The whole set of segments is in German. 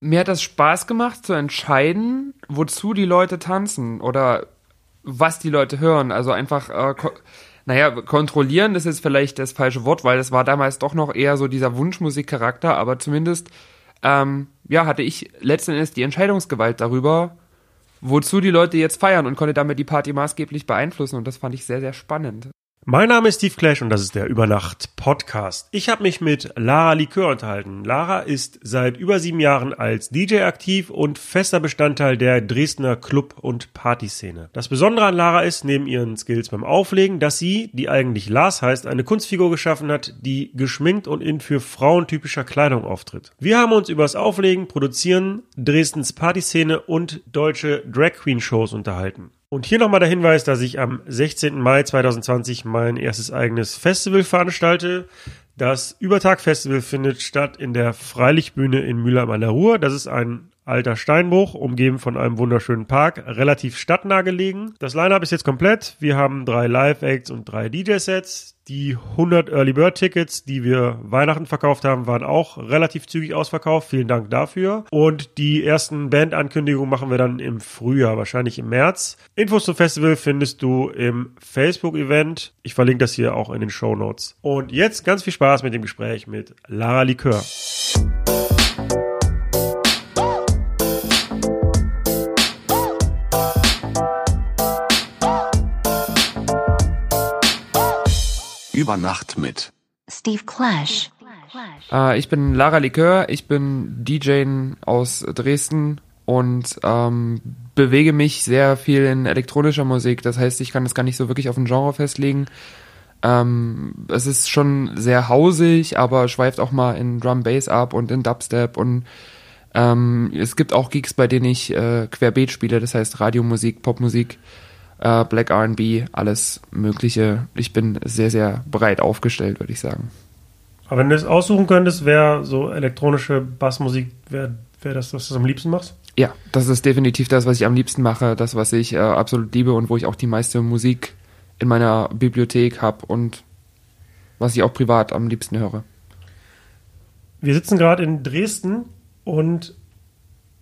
Mir hat das Spaß gemacht zu entscheiden, wozu die Leute tanzen oder was die Leute hören. Also einfach, äh, ko naja, kontrollieren ist jetzt vielleicht das falsche Wort, weil es war damals doch noch eher so dieser Wunschmusikcharakter, aber zumindest, ähm, ja, hatte ich letzten Endes die Entscheidungsgewalt darüber, wozu die Leute jetzt feiern und konnte damit die Party maßgeblich beeinflussen und das fand ich sehr, sehr spannend. Mein Name ist Steve Clash und das ist der Übernacht Podcast. Ich habe mich mit Lara Likör unterhalten. Lara ist seit über sieben Jahren als DJ aktiv und fester Bestandteil der Dresdner Club- und Partyszene. Das Besondere an Lara ist, neben ihren Skills beim Auflegen, dass sie, die eigentlich Lars heißt, eine Kunstfigur geschaffen hat, die geschminkt und in für Frauen typischer Kleidung auftritt. Wir haben uns über das Auflegen, Produzieren, Dresdens Partyszene und deutsche Drag Queen Shows unterhalten. Und hier nochmal der Hinweis, dass ich am 16. Mai 2020 mein erstes eigenes Festival veranstalte. Das Übertag-Festival findet statt in der Freilichtbühne in Mülheim an der Ruhr. Das ist ein alter Steinbruch, umgeben von einem wunderschönen Park, relativ stadtnah gelegen. Das Line-Up ist jetzt komplett. Wir haben drei Live-Acts und drei DJ-Sets. Die 100 Early Bird Tickets, die wir Weihnachten verkauft haben, waren auch relativ zügig ausverkauft. Vielen Dank dafür. Und die ersten Band-Ankündigungen machen wir dann im Frühjahr, wahrscheinlich im März. Infos zum Festival findest du im Facebook-Event. Ich verlinke das hier auch in den Show Notes. Und jetzt ganz viel Spaß mit dem Gespräch mit Lara Likör. Über Nacht mit Steve Clash. Äh, ich bin Lara Likör, ich bin DJ aus Dresden und ähm, bewege mich sehr viel in elektronischer Musik. Das heißt, ich kann das gar nicht so wirklich auf ein Genre festlegen. Ähm, es ist schon sehr hausig, aber schweift auch mal in Drum Bass ab und in Dubstep und ähm, es gibt auch Gigs, bei denen ich äh, querbeet spiele, das heißt Radiomusik, Popmusik äh, Black RB, alles Mögliche. Ich bin sehr, sehr breit aufgestellt, würde ich sagen. Aber wenn du es aussuchen könntest, wäre so elektronische Bassmusik, wäre wär das, was du am liebsten machst? Ja, das ist definitiv das, was ich am liebsten mache, das, was ich äh, absolut liebe und wo ich auch die meiste Musik in meiner Bibliothek habe und was ich auch privat am liebsten höre. Wir sitzen gerade in Dresden und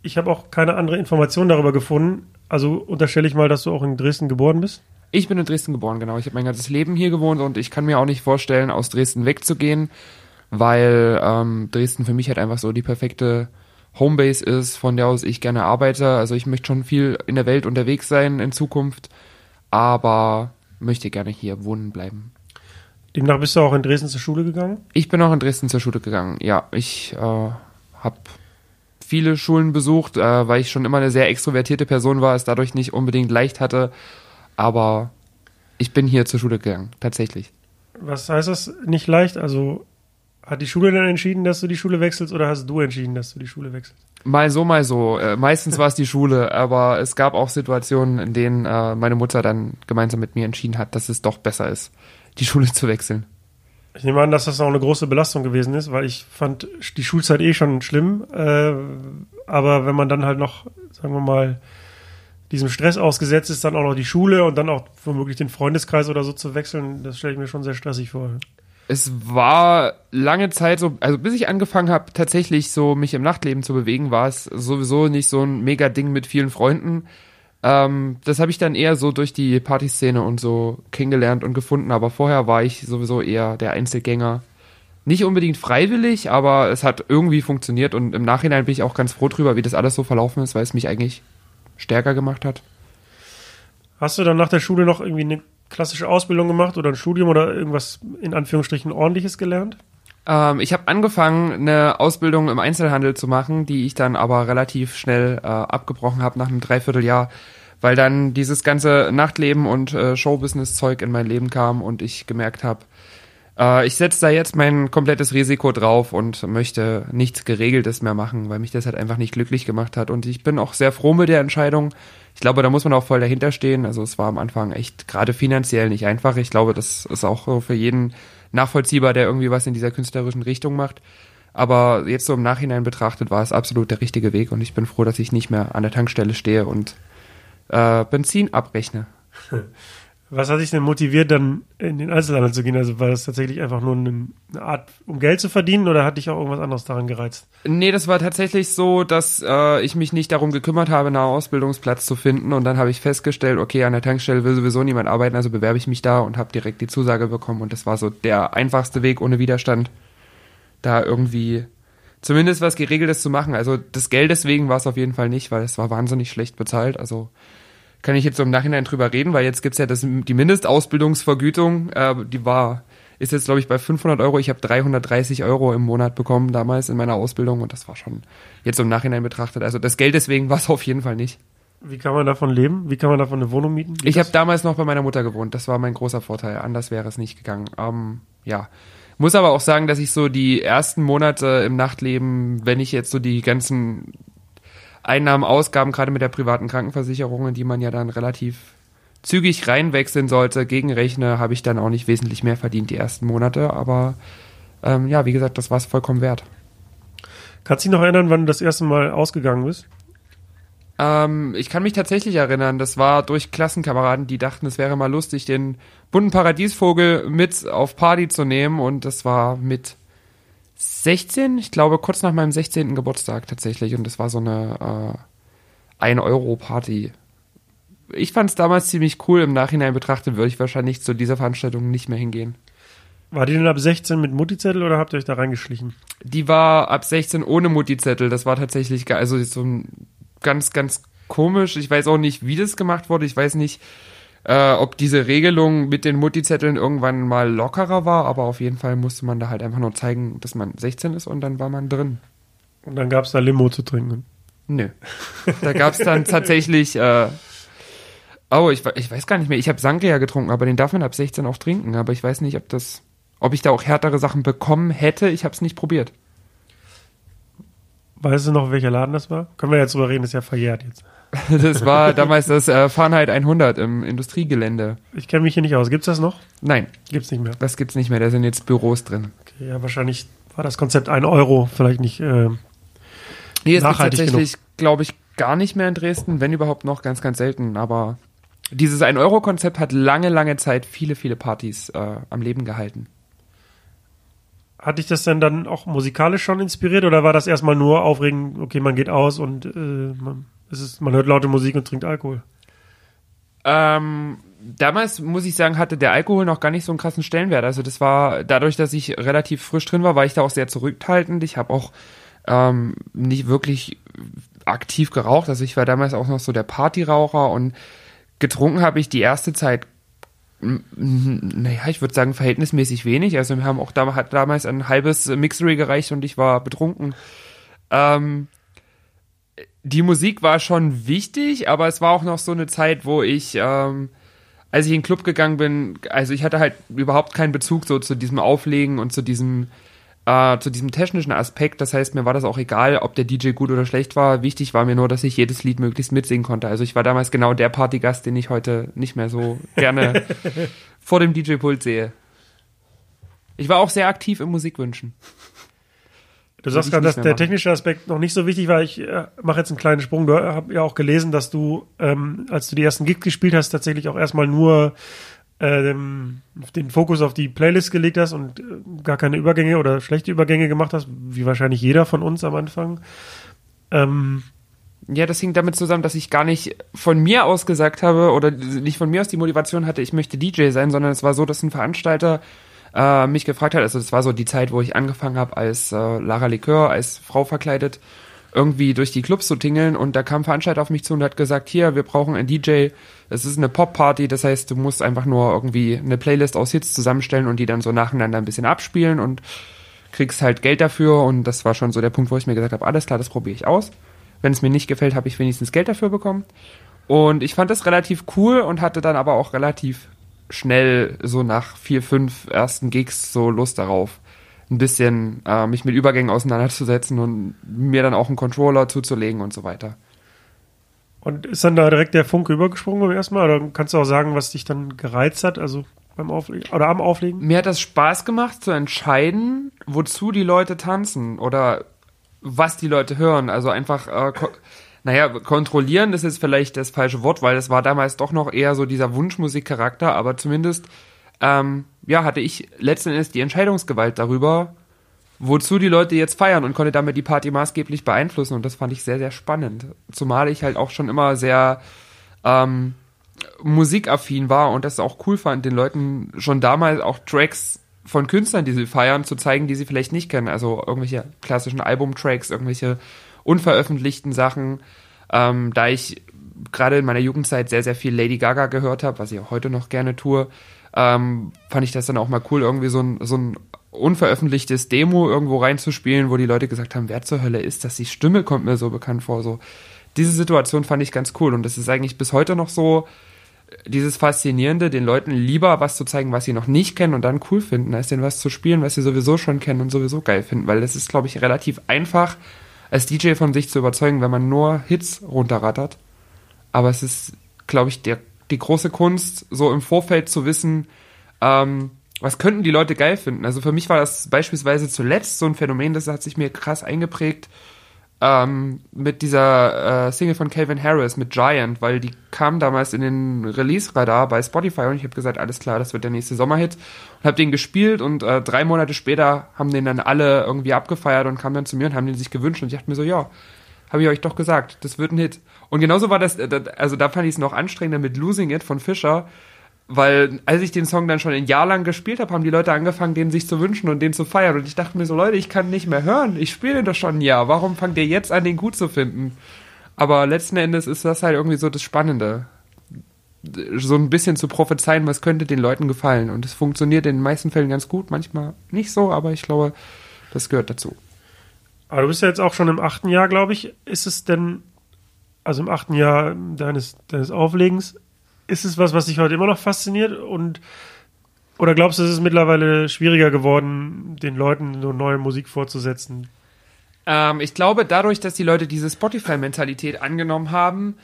ich habe auch keine andere Information darüber gefunden, also unterstelle ich mal, dass du auch in Dresden geboren bist? Ich bin in Dresden geboren, genau. Ich habe mein ganzes Leben hier gewohnt und ich kann mir auch nicht vorstellen, aus Dresden wegzugehen, weil ähm, Dresden für mich halt einfach so die perfekte Homebase ist, von der aus ich gerne arbeite. Also ich möchte schon viel in der Welt unterwegs sein in Zukunft, aber möchte gerne hier wohnen bleiben. Demnach bist du auch in Dresden zur Schule gegangen? Ich bin auch in Dresden zur Schule gegangen, ja. Ich äh, habe viele Schulen besucht, äh, weil ich schon immer eine sehr extrovertierte Person war, es dadurch nicht unbedingt leicht hatte. Aber ich bin hier zur Schule gegangen, tatsächlich. Was heißt das nicht leicht? Also hat die Schule dann entschieden, dass du die Schule wechselst oder hast du entschieden, dass du die Schule wechselst? Mal so, mal so. Äh, meistens war es die Schule, aber es gab auch Situationen, in denen äh, meine Mutter dann gemeinsam mit mir entschieden hat, dass es doch besser ist, die Schule zu wechseln. Ich nehme an, dass das auch eine große Belastung gewesen ist, weil ich fand die Schulzeit eh schon schlimm. Äh, aber wenn man dann halt noch, sagen wir mal, diesem Stress ausgesetzt ist, dann auch noch die Schule und dann auch womöglich den Freundeskreis oder so zu wechseln, das stelle ich mir schon sehr stressig vor. Es war lange Zeit so, also bis ich angefangen habe, tatsächlich so mich im Nachtleben zu bewegen, war es sowieso nicht so ein mega Ding mit vielen Freunden. Ähm, das habe ich dann eher so durch die Partyszene und so kennengelernt und gefunden, aber vorher war ich sowieso eher der Einzelgänger. Nicht unbedingt freiwillig, aber es hat irgendwie funktioniert und im Nachhinein bin ich auch ganz froh drüber, wie das alles so verlaufen ist, weil es mich eigentlich stärker gemacht hat. Hast du dann nach der Schule noch irgendwie eine klassische Ausbildung gemacht oder ein Studium oder irgendwas in Anführungsstrichen ordentliches gelernt? Ähm, ich habe angefangen, eine Ausbildung im Einzelhandel zu machen, die ich dann aber relativ schnell äh, abgebrochen habe nach einem Dreivierteljahr, weil dann dieses ganze Nachtleben und äh, Showbusiness-Zeug in mein Leben kam und ich gemerkt habe, äh, ich setze da jetzt mein komplettes Risiko drauf und möchte nichts Geregeltes mehr machen, weil mich das halt einfach nicht glücklich gemacht hat. Und ich bin auch sehr froh mit der Entscheidung. Ich glaube, da muss man auch voll dahinter stehen. Also es war am Anfang echt gerade finanziell nicht einfach. Ich glaube, das ist auch für jeden nachvollziehbar, der irgendwie was in dieser künstlerischen Richtung macht. Aber jetzt so im Nachhinein betrachtet war es absolut der richtige Weg und ich bin froh, dass ich nicht mehr an der Tankstelle stehe und äh, Benzin abrechne. Was hat dich denn motiviert, dann in den Einzelhandel zu gehen? Also war das tatsächlich einfach nur eine Art, um Geld zu verdienen oder hat dich auch irgendwas anderes daran gereizt? Nee, das war tatsächlich so, dass äh, ich mich nicht darum gekümmert habe, einen Ausbildungsplatz zu finden. Und dann habe ich festgestellt, okay, an der Tankstelle will sowieso niemand arbeiten, also bewerbe ich mich da und habe direkt die Zusage bekommen. Und das war so der einfachste Weg ohne Widerstand, da irgendwie zumindest was Geregeltes zu machen. Also das Geld deswegen war es auf jeden Fall nicht, weil es war wahnsinnig schlecht bezahlt. Also kann ich jetzt so im Nachhinein drüber reden, weil jetzt gibt's ja das, die Mindestausbildungsvergütung, äh, die war, ist jetzt glaube ich bei 500 Euro. Ich habe 330 Euro im Monat bekommen damals in meiner Ausbildung und das war schon jetzt im Nachhinein betrachtet. Also das Geld deswegen war es auf jeden Fall nicht. Wie kann man davon leben? Wie kann man davon eine Wohnung mieten? Geht Ich habe damals noch bei meiner Mutter gewohnt. Das war mein großer Vorteil. Anders wäre es nicht gegangen. Ähm, ja. Muss aber auch sagen, dass ich so die ersten Monate im Nachtleben, wenn ich jetzt so die ganzen Einnahmen, Ausgaben, gerade mit der privaten Krankenversicherung, in die man ja dann relativ zügig reinwechseln sollte, gegenrechne, habe ich dann auch nicht wesentlich mehr verdient die ersten Monate. Aber ähm, ja, wie gesagt, das war es vollkommen wert. Kannst du dich noch erinnern, wann du das erste Mal ausgegangen bist? Ähm, ich kann mich tatsächlich erinnern, das war durch Klassenkameraden, die dachten, es wäre mal lustig, den bunten Paradiesvogel mit auf Party zu nehmen und das war mit 16, ich glaube kurz nach meinem 16. Geburtstag tatsächlich und das war so eine äh, 1-Euro-Party. Ich fand es damals ziemlich cool, im Nachhinein betrachtet würde ich wahrscheinlich zu dieser Veranstaltung nicht mehr hingehen. War die denn ab 16 mit Mutti-Zettel oder habt ihr euch da reingeschlichen? Die war ab 16 ohne Mutti-Zettel. Das war tatsächlich ge- also so ein ganz, ganz komisch. Ich weiß auch nicht, wie das gemacht wurde. Ich weiß nicht, äh, ob diese Regelung mit den Mutti-Zetteln irgendwann mal lockerer war, aber auf jeden Fall musste man da halt einfach nur zeigen, dass man 16 ist und dann war man drin. Und dann gab's da Limo zu trinken. Nö. Da gab's dann tatsächlich, äh, oh, ich, ich weiß gar nicht mehr. Ich habe Sangria getrunken, aber den darf man ab 16 auch trinken. Aber ich weiß nicht, ob das, ob ich da auch härtere Sachen bekommen hätte. Ich habe es nicht probiert. Weißt du noch, welcher Laden das war? Können wir jetzt drüber reden, ist ja verjährt jetzt. Das war damals das äh, Fahrenheit 100 im Industriegelände. Ich kenne mich hier nicht aus. Gibt's das noch? Nein, Gibt's nicht mehr. das gibt's nicht mehr. Da sind jetzt Büros drin. Okay, ja, wahrscheinlich war das Konzept 1 Euro vielleicht nicht. Äh, ist es Nachhaltig tatsächlich, glaube ich, gar nicht mehr in Dresden, wenn überhaupt noch ganz, ganz selten. Aber dieses 1-Euro-Konzept hat lange, lange Zeit viele, viele Partys äh, am Leben gehalten. Hat dich das denn dann auch musikalisch schon inspiriert oder war das erstmal nur aufregend, okay, man geht aus und äh, man, es ist, man hört laute Musik und trinkt Alkohol? Ähm, damals, muss ich sagen, hatte der Alkohol noch gar nicht so einen krassen Stellenwert. Also das war, dadurch, dass ich relativ frisch drin war, war ich da auch sehr zurückhaltend. Ich habe auch ähm, nicht wirklich aktiv geraucht. Also ich war damals auch noch so der Partyraucher und getrunken habe ich die erste Zeit, naja, ich würde sagen, verhältnismäßig wenig. Also wir haben auch damals, hat damals ein halbes Mixery gereicht und ich war betrunken. Ähm, die Musik war schon wichtig, aber es war auch noch so eine Zeit, wo ich, ähm, als ich in den Club gegangen bin, also ich hatte halt überhaupt keinen Bezug so zu diesem Auflegen und zu diesem, äh, zu diesem technischen Aspekt. Das heißt, mir war das auch egal, ob der DJ gut oder schlecht war. Wichtig war mir nur, dass ich jedes Lied möglichst mitsingen konnte. Also ich war damals genau der Partygast, den ich heute nicht mehr so gerne vor dem DJ-Pult sehe. Ich war auch sehr aktiv im Musikwünschen. Du sagst gerade, dass der machen. technische Aspekt noch nicht so wichtig war. Ich äh, mache jetzt einen kleinen Sprung. Du hast ja auch gelesen, dass du, ähm, als du die ersten Gigs gespielt hast, tatsächlich auch erstmal nur äh, den, Fokus auf die Playlist gelegt hast und äh, gar keine Übergänge oder schlechte Übergänge gemacht hast, wie wahrscheinlich jeder von uns am Anfang. Ähm, Ja, das hing damit zusammen, dass ich gar nicht von mir aus gesagt habe oder nicht von mir aus die Motivation hatte, ich möchte DJ sein, sondern es war so, dass ein Veranstalter äh, mich gefragt hat, also es war so die Zeit, wo ich angefangen habe als äh, Lara Likör, als Frau verkleidet, irgendwie durch die Clubs zu tingeln. Und da kam ein Veranstalter auf mich zu und hat gesagt, hier, wir brauchen einen DJ, es ist eine Pop-Party, das heißt, du musst einfach nur irgendwie eine Playlist aus Hits zusammenstellen und die dann so nacheinander ein bisschen abspielen und kriegst halt Geld dafür. Und das war schon so der Punkt, wo ich mir gesagt habe, alles klar, das probiere ich aus. Wenn es mir nicht gefällt, habe ich wenigstens Geld dafür bekommen. Und ich fand das relativ cool und hatte dann aber auch relativ schnell so nach vier, fünf ersten Gigs so Lust darauf, ein bisschen äh, mich mit Übergängen auseinanderzusetzen und mir dann auch einen Controller zuzulegen und so weiter. und ist dann da direkt der Funke übergesprungen beim ersten Mal? Oder kannst du auch sagen, was dich dann gereizt hat, also beim Auflegen oder am Auflegen? Mir hat das Spaß gemacht zu entscheiden, wozu die Leute tanzen oder was die Leute hören. Also einfach äh, ko- naja, kontrollieren ist jetzt vielleicht das falsche Wort, weil es war damals doch noch eher so dieser Wunschmusikcharakter, aber zumindest, ähm, ja, hatte ich letzten Endes die Entscheidungsgewalt darüber, wozu die Leute jetzt feiern und konnte damit die Party maßgeblich beeinflussen und das fand ich sehr, sehr spannend. Zumal ich halt auch schon immer sehr ähm, musikaffin war und das auch cool fand, den Leuten schon damals auch Tracks von Künstlern, die sie feiern, zu zeigen, die sie vielleicht nicht kennen. Also irgendwelche klassischen Albumtracks, irgendwelche unveröffentlichten Sachen. Ähm, da ich gerade in meiner Jugendzeit sehr, sehr viel Lady Gaga gehört habe, was ich auch heute noch gerne tue, ähm, fand ich das dann auch mal cool, irgendwie so ein, so ein unveröffentlichtes Demo irgendwo reinzuspielen, wo die Leute gesagt haben, wer zur Hölle ist das? Die Stimme kommt mir so bekannt vor. So diese Situation fand ich ganz cool und das ist eigentlich bis heute noch so dieses Faszinierende, den Leuten lieber was zu zeigen, was sie noch nicht kennen und dann cool finden, als denen was zu spielen, was sie sowieso schon kennen und sowieso geil finden, weil das ist, glaube ich, relativ einfach als DJ von sich zu überzeugen, wenn man nur Hits runterrattert. Aber es ist, glaube ich, der, die große Kunst, so im Vorfeld zu wissen, ähm, was könnten die Leute geil finden. Also für mich war das beispielsweise zuletzt so ein Phänomen, das hat sich mir krass eingeprägt ähm, mit dieser äh, Single von Calvin Harris, mit Giant, weil die kam damals in den Release-Radar bei Spotify und ich habe gesagt, alles klar, das wird der nächste Sommerhit und habe den gespielt und äh, drei Monate später haben den dann alle irgendwie abgefeiert und kamen dann zu mir und haben den sich gewünscht und ich dachte mir so, ja, habe ich euch doch gesagt, das wird ein Hit. Und genauso war das, äh, also da fand ich es noch anstrengender mit Losing It von Fischer, weil als ich den Song dann schon ein Jahr lang gespielt habe, haben die Leute angefangen, den sich zu wünschen und den zu feiern. Und ich dachte mir so, Leute, ich kann nicht mehr hören. Ich spiele doch schon ein Jahr. Warum fangt ihr jetzt an, den gut zu finden? Aber letzten Endes ist das halt irgendwie so das Spannende. So ein bisschen zu prophezeien, was könnte den Leuten gefallen. Und es funktioniert in den meisten Fällen ganz gut, manchmal nicht so, aber ich glaube, das gehört dazu. Aber du bist ja jetzt auch schon im achten Jahr, glaube ich. Ist es denn, also im achten Jahr deines, deines Auflegens, ist es was, was dich heute immer noch fasziniert? Und oder glaubst du, es ist mittlerweile schwieriger geworden, den Leuten so neue Musik vorzusetzen? Ähm, ich glaube, dadurch, dass die Leute diese Spotify-Mentalität angenommen haben,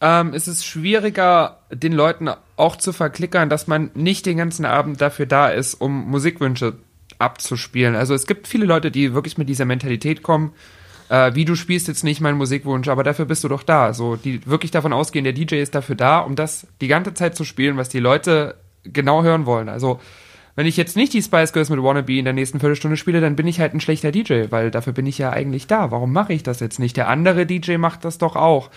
ähm, ist es schwieriger, den Leuten auch zu verklickern, dass man nicht den ganzen Abend dafür da ist, um Musikwünsche abzuspielen. Also es gibt viele Leute, die wirklich mit dieser Mentalität kommen, äh, wie du spielst jetzt nicht meinen Musikwunsch, aber dafür bist du doch da. So, die wirklich davon ausgehen, der DJ ist dafür da, um das die ganze Zeit zu spielen, was die Leute genau hören wollen. Also, wenn ich jetzt nicht die Spice Girls mit Wannabe in der nächsten Viertelstunde spiele, dann bin ich halt ein schlechter DJ, weil dafür bin ich ja eigentlich da. Warum mache ich das jetzt nicht? Der andere DJ macht das doch auch.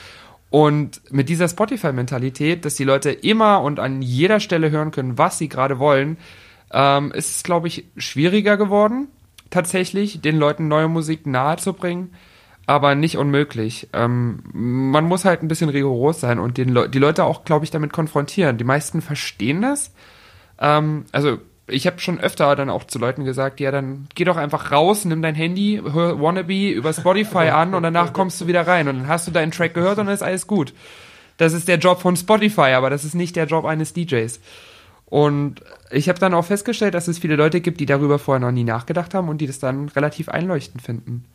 Und mit dieser Spotify-Mentalität, dass die Leute immer und an jeder Stelle hören können, was sie gerade wollen, ähm, ist es, glaube ich, schwieriger geworden tatsächlich, den Leuten neue Musik nahezubringen, aber nicht unmöglich. Ähm, man muss halt ein bisschen rigoros sein und den Le die Leute auch, glaube ich, damit konfrontieren. Die meisten verstehen das. Ähm, also ich habe schon öfter dann auch zu Leuten gesagt, ja, dann geh doch einfach raus, nimm dein Handy, hör Wannabe über Spotify an und danach kommst du wieder rein und dann hast du deinen Track gehört und dann ist alles gut. Das ist der Job von Spotify, aber das ist nicht der Job eines DJs. Und ich habe dann auch festgestellt, dass es viele Leute gibt, die darüber vorher noch nie nachgedacht haben und die das dann relativ einleuchtend finden.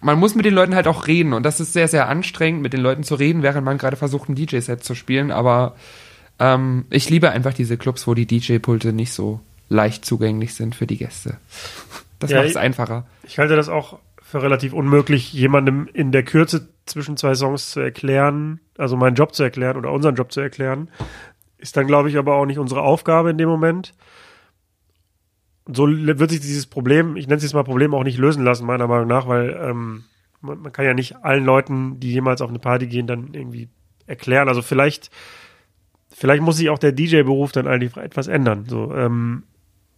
Man muss mit den Leuten halt auch reden und das ist sehr, sehr anstrengend, mit den Leuten zu reden, während man gerade versucht, ein DJ-Set zu spielen. Aber ähm, ich liebe einfach diese Clubs, wo die DJ-Pulte nicht so leicht zugänglich sind für die Gäste. Das ja, macht es einfacher. Ich halte das auch für relativ unmöglich, jemandem in der Kürze zwischen zwei Songs zu erklären, also meinen Job zu erklären oder unseren Job zu erklären. Ist dann, glaube ich, aber auch nicht unsere Aufgabe in dem Moment. So wird sich dieses Problem, ich nenne es jetzt mal Problem, auch nicht lösen lassen, meiner Meinung nach, weil ähm, man, man kann ja nicht allen Leuten, die jemals auf eine Party gehen, dann irgendwie erklären. Also vielleicht, vielleicht muss sich auch der DJ-Beruf dann eigentlich etwas ändern. So, ähm,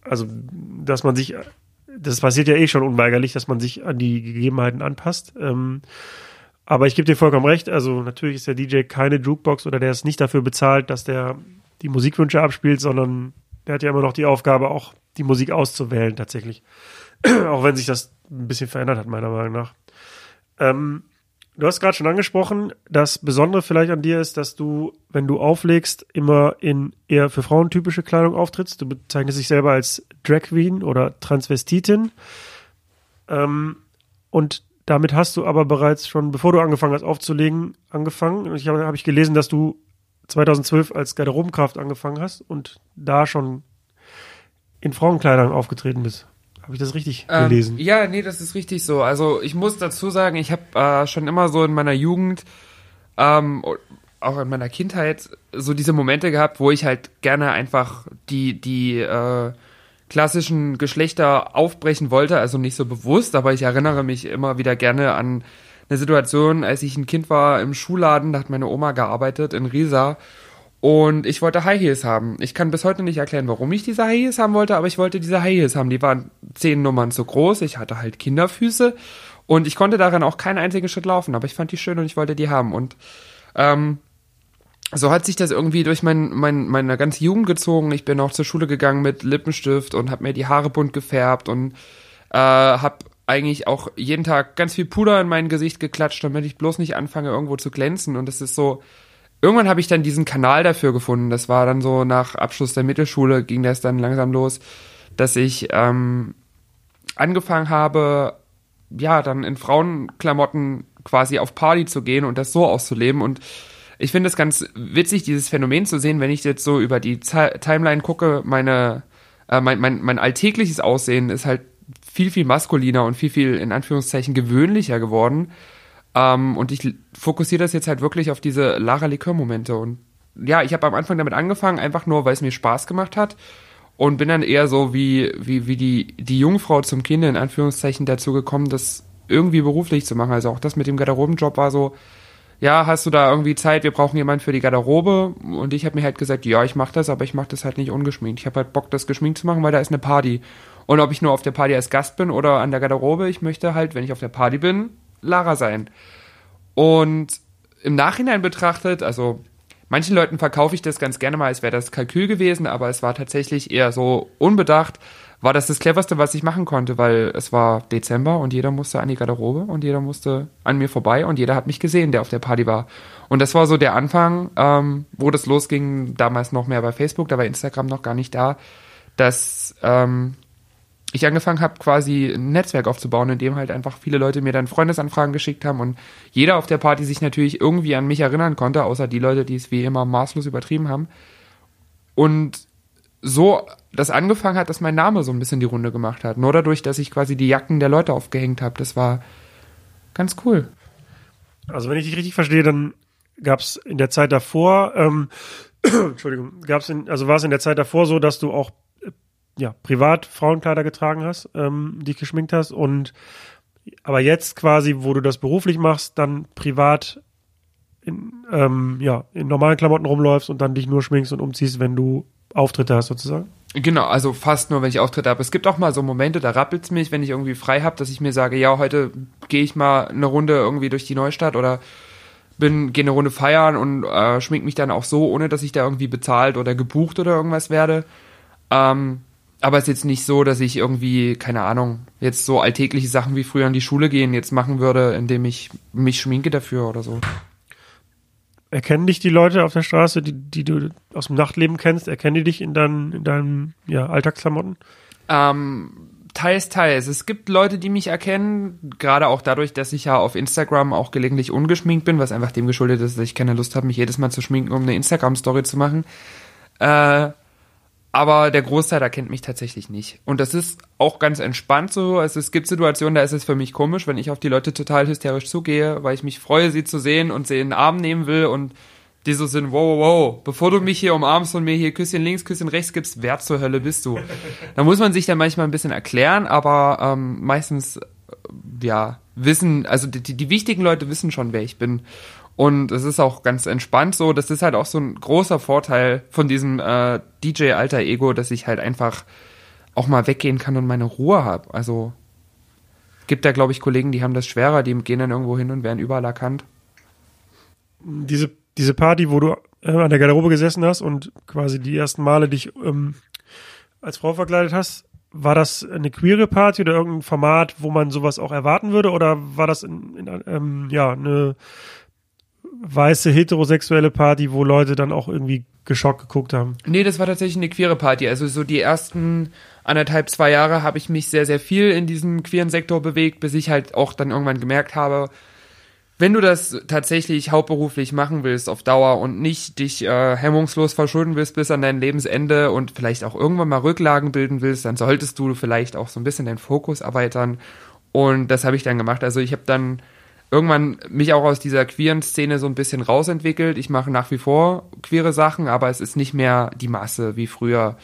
also, dass man sich, das passiert ja eh schon unweigerlich, dass man sich an die Gegebenheiten anpasst. Ähm, aber ich gebe dir vollkommen recht. Also natürlich ist der DJ keine Jukebox oder der ist nicht dafür bezahlt, dass der die Musikwünsche abspielt, sondern der hat ja immer noch die Aufgabe, auch die Musik auszuwählen tatsächlich. auch wenn sich das ein bisschen verändert hat, meiner Meinung nach. Ähm, du hast gerade schon angesprochen, das Besondere vielleicht an dir ist, dass du, wenn du auflegst, immer in eher für Frauen typische Kleidung auftrittst. Du bezeichnest dich selber als Drag Queen oder Transvestitin. Ähm, und damit hast du aber bereits schon, bevor du angefangen hast aufzulegen, angefangen. Ich habe hab ich gelesen, dass du 2012 als Garderobenkraft angefangen hast und da schon in Frauenkleidern aufgetreten bist. Habe ich das richtig Ähm, gelesen? ja, nee, das ist richtig so. Also ich muss dazu sagen, ich habe äh, schon immer so in meiner Jugend, ähm, auch in meiner Kindheit, so diese Momente gehabt, wo ich halt gerne einfach die, die äh, klassischen Geschlechter aufbrechen wollte, also nicht so bewusst, aber ich erinnere mich immer wieder gerne an eine Situation, als ich ein Kind war im Schuhladen, da hat meine Oma gearbeitet in Riesa und ich wollte High Heels haben. Ich kann bis heute nicht erklären, warum ich diese High Heels haben wollte, aber ich wollte diese High Heels haben. Die waren zehn Nummern zu groß. Ich hatte halt Kinderfüße und ich konnte darin auch keinen einzigen Schritt laufen, aber ich fand die schön und ich wollte die haben. Und ähm, so hat sich das irgendwie durch mein, mein, meine ganze Jugend gezogen. Ich bin auch zur Schule gegangen mit Lippenstift und habe mir die Haare bunt gefärbt und äh, habe eigentlich auch jeden Tag ganz viel Puder in mein Gesicht geklatscht, damit ich bloß nicht anfange, irgendwo zu glänzen. Und das ist so, irgendwann habe ich dann diesen Kanal dafür gefunden. Das war dann so nach Abschluss der Mittelschule ging das dann langsam los, dass ich ähm, angefangen habe, ja, dann in Frauenklamotten quasi auf Party zu gehen und das so auszuleben. Und ich finde es ganz witzig, dieses Phänomen zu sehen, wenn ich jetzt so über die Ti- Timeline gucke, meine, äh, mein, mein, mein alltägliches Aussehen ist halt viel, viel maskuliner und viel, viel in Anführungszeichen gewöhnlicher geworden. Ähm, und ich fokussiere das jetzt halt wirklich auf diese Lara Likör-Momente. Und ja, ich habe am Anfang damit angefangen, einfach nur, weil es mir Spaß gemacht hat. Und bin dann eher so wie, wie, wie die, die Jungfrau zum Kind in Anführungszeichen dazu gekommen, das irgendwie beruflich zu machen. Also auch das mit dem Garderobenjob war so, ja, hast du da irgendwie Zeit, wir brauchen jemanden für die Garderobe. Und ich habe mir halt gesagt, ja, ich mache das, aber ich mache das halt nicht ungeschminkt. Ich habe halt Bock, das geschminkt zu machen, weil da ist eine Party. Und ob ich nur auf der Party als Gast bin oder an der Garderobe, ich möchte halt, wenn ich auf der Party bin, Lara sein. Und im Nachhinein betrachtet, also manchen Leuten verkaufe ich das ganz gerne mal, als wäre das Kalkül gewesen, aber es war tatsächlich eher so unbedacht, war das das cleverste, was ich machen konnte, weil es war Dezember und jeder musste an die Garderobe und jeder musste an mir vorbei und jeder hat mich gesehen, der auf der Party war. Und das war so der Anfang, ähm, wo das losging, damals noch mehr bei Facebook, da war Instagram noch gar nicht da, dass ähm, ich angefangen habe, quasi ein Netzwerk aufzubauen, in dem halt einfach viele Leute mir dann Freundesanfragen geschickt haben und jeder auf der Party sich natürlich irgendwie an mich erinnern konnte, außer die Leute, die es wie immer maßlos übertrieben haben. Und so das angefangen hat, dass mein Name so ein bisschen die Runde gemacht hat. Nur dadurch, dass ich quasi die Jacken der Leute aufgehängt habe. Das war ganz cool. Also wenn ich dich richtig verstehe, dann gab es in der Zeit davor, ähm, Entschuldigung, gab's in, also war es in der Zeit davor so, dass du auch äh, ja privat Frauenkleider getragen hast, ähm, dich geschminkt hast und aber jetzt quasi, wo du das beruflich machst, dann privat in, ähm, ja, in normalen Klamotten rumläufst und dann dich nur schminkst und umziehst, wenn du Auftritte hast sozusagen. Genau, also fast nur, wenn ich Auftritte habe. Es gibt auch mal so Momente, da rappelt's mich, wenn ich irgendwie frei habe, dass ich mir sage, ja, heute gehe ich mal eine Runde irgendwie durch die Neustadt oder bin gehe eine Runde feiern und äh, schmink mich dann auch so, ohne dass ich da irgendwie bezahlt oder gebucht oder irgendwas werde. Ähm, aber es ist jetzt nicht so, dass ich irgendwie, keine Ahnung, jetzt so alltägliche Sachen wie früher in die Schule gehen jetzt machen würde, indem ich mich schminke dafür oder so. Erkennen dich die Leute auf der Straße, die, die du aus dem Nachtleben kennst, erkennen die dich in deinen, in deinen ja, Alltagsklamotten? Ähm, teils, teils. Es gibt Leute, die mich erkennen, gerade auch dadurch, dass ich ja auf Instagram auch gelegentlich ungeschminkt bin, was einfach dem geschuldet ist, dass ich keine Lust habe, mich jedes Mal zu schminken, um eine Instagram-Story zu machen. Äh, aber der Großteil erkennt mich tatsächlich nicht. Und das ist auch ganz entspannt so. Also es gibt Situationen, da ist es für mich komisch, wenn ich auf die Leute total hysterisch zugehe, weil ich mich freue, sie zu sehen und sie in den Arm nehmen will und die so sind, wow, wow, wow, bevor du mich hier umarmst und mir hier Küsschen links, Küsschen rechts gibst, wer zur Hölle bist du? Da muss man sich dann manchmal ein bisschen erklären, aber ähm, meistens, äh, ja, wissen, also die, die wichtigen Leute wissen schon, wer ich bin. Und es ist auch ganz entspannt so. Das ist halt auch so ein großer Vorteil von diesem äh, DJ-Alter-Ego, dass ich halt einfach auch mal weggehen kann und meine Ruhe habe. Also gibt da, glaube ich, Kollegen, die haben das schwerer, die gehen dann irgendwo hin und werden überall erkannt. diese, diese Party, wo du äh, an der Garderobe gesessen hast und quasi die ersten Male dich ähm, als Frau verkleidet hast, war das eine queere Party oder irgendein Format, wo man sowas auch erwarten würde? Oder war das in, in, ähm, ja, eine weiße heterosexuelle Party, wo Leute dann auch irgendwie geschockt geguckt haben? Nee, das war tatsächlich eine queere Party. Also so die ersten anderthalb, zwei Jahre habe ich mich sehr, sehr viel in diesem queeren Sektor bewegt, bis ich halt auch dann irgendwann gemerkt habe, wenn du das tatsächlich hauptberuflich machen willst auf Dauer und nicht dich äh, hemmungslos verschulden willst bis an dein Lebensende und vielleicht auch irgendwann mal Rücklagen bilden willst, dann solltest du vielleicht auch so ein bisschen deinen Fokus erweitern. Und das habe ich dann gemacht. Also ich habe dann irgendwann mich auch aus dieser queeren Szene so ein bisschen rausentwickelt. Ich mache nach wie vor queere Sachen, aber es ist nicht mehr die Masse wie früher.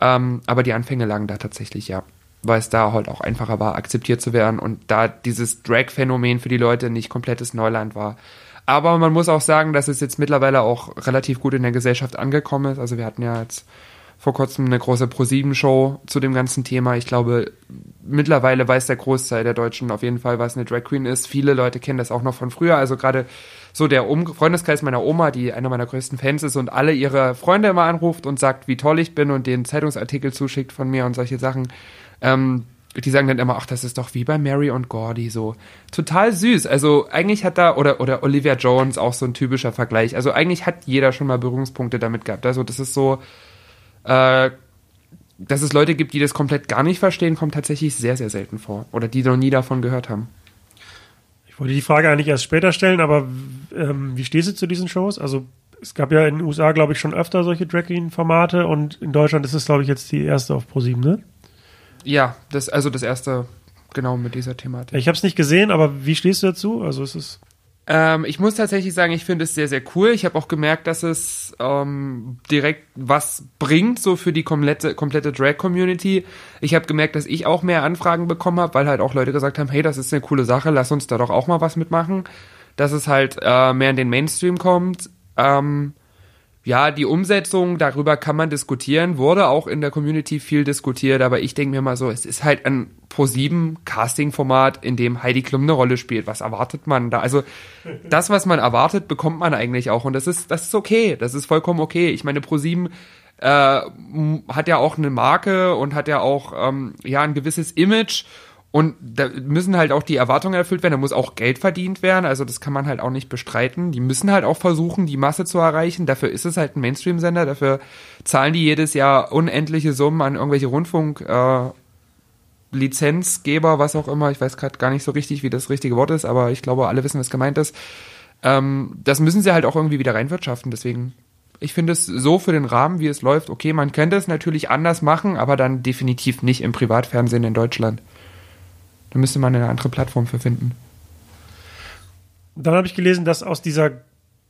Ähm, aber die Anfänge lagen da tatsächlich, ja weil es da halt auch einfacher war, akzeptiert zu werden und da dieses Drag-Phänomen für die Leute nicht komplettes Neuland war. Aber man muss auch sagen, dass es jetzt mittlerweile auch relativ gut in der Gesellschaft angekommen ist. Also wir hatten ja jetzt vor kurzem eine große Pro-7-Show zu dem ganzen Thema. Ich glaube, mittlerweile weiß der Großteil der Deutschen auf jeden Fall, was eine Drag Queen ist. Viele Leute kennen das auch noch von früher. Also gerade so der um Freundeskreis meiner Oma, die einer meiner größten Fans ist und alle ihre Freunde immer anruft und sagt, wie toll ich bin und den Zeitungsartikel zuschickt von mir und solche Sachen. Ähm, die sagen dann immer, ach, das ist doch wie bei Mary und Gordy so. Total süß. Also eigentlich hat da, oder, oder Olivia Jones auch so ein typischer Vergleich. Also eigentlich hat jeder schon mal Berührungspunkte damit gehabt. Also das ist so, äh, dass es Leute gibt, die das komplett gar nicht verstehen, kommt tatsächlich sehr, sehr selten vor. Oder die noch nie davon gehört haben. Ich wollte die Frage eigentlich erst später stellen, aber ähm, wie stehst du zu diesen Shows? Also es gab ja in den USA, glaube ich, schon öfter solche Drag Queen-Formate und in Deutschland ist es, glaube ich, jetzt die erste auf ProSieben, ne? Ja, das, also das erste, genau mit dieser Thematik. Ich habe es nicht gesehen, aber wie stehst du dazu? Also es ist. Ähm, ich muss tatsächlich sagen, ich finde es sehr, sehr cool. Ich habe auch gemerkt, dass es ähm, direkt was bringt, so für die komplette, komplette Drag-Community. Ich habe gemerkt, dass ich auch mehr Anfragen bekommen habe, weil halt auch Leute gesagt haben, hey, das ist eine coole Sache, lass uns da doch auch mal was mitmachen. Dass es halt äh, mehr in den Mainstream kommt. Ähm, ja, die Umsetzung, darüber kann man diskutieren, wurde auch in der Community viel diskutiert, aber ich denke mir mal so, es ist halt ein Pro7 Casting-Format, in dem Heidi Klum eine Rolle spielt. Was erwartet man da? Also, das, was man erwartet, bekommt man eigentlich auch und das ist, das ist okay, das ist vollkommen okay. Ich meine, Pro7 äh, hat ja auch eine Marke und hat ja auch ähm, ja ein gewisses Image und da müssen halt auch die Erwartungen erfüllt werden, da muss auch Geld verdient werden, also das kann man halt auch nicht bestreiten. Die müssen halt auch versuchen, die Masse zu erreichen. Dafür ist es halt ein Mainstream-Sender, dafür zahlen die jedes Jahr unendliche Summen an irgendwelche Rundfunk- äh, Lizenzgeber, was auch immer, ich weiß gerade gar nicht so richtig, wie das richtige Wort ist, aber ich glaube, alle wissen, was gemeint ist. Ähm, das müssen sie halt auch irgendwie wieder reinwirtschaften, deswegen ich finde es so für den Rahmen, wie es läuft, okay, man könnte es natürlich anders machen, aber dann definitiv nicht im Privatfernsehen in Deutschland. Da müsste man eine andere Plattform für finden. Dann habe ich gelesen, dass aus dieser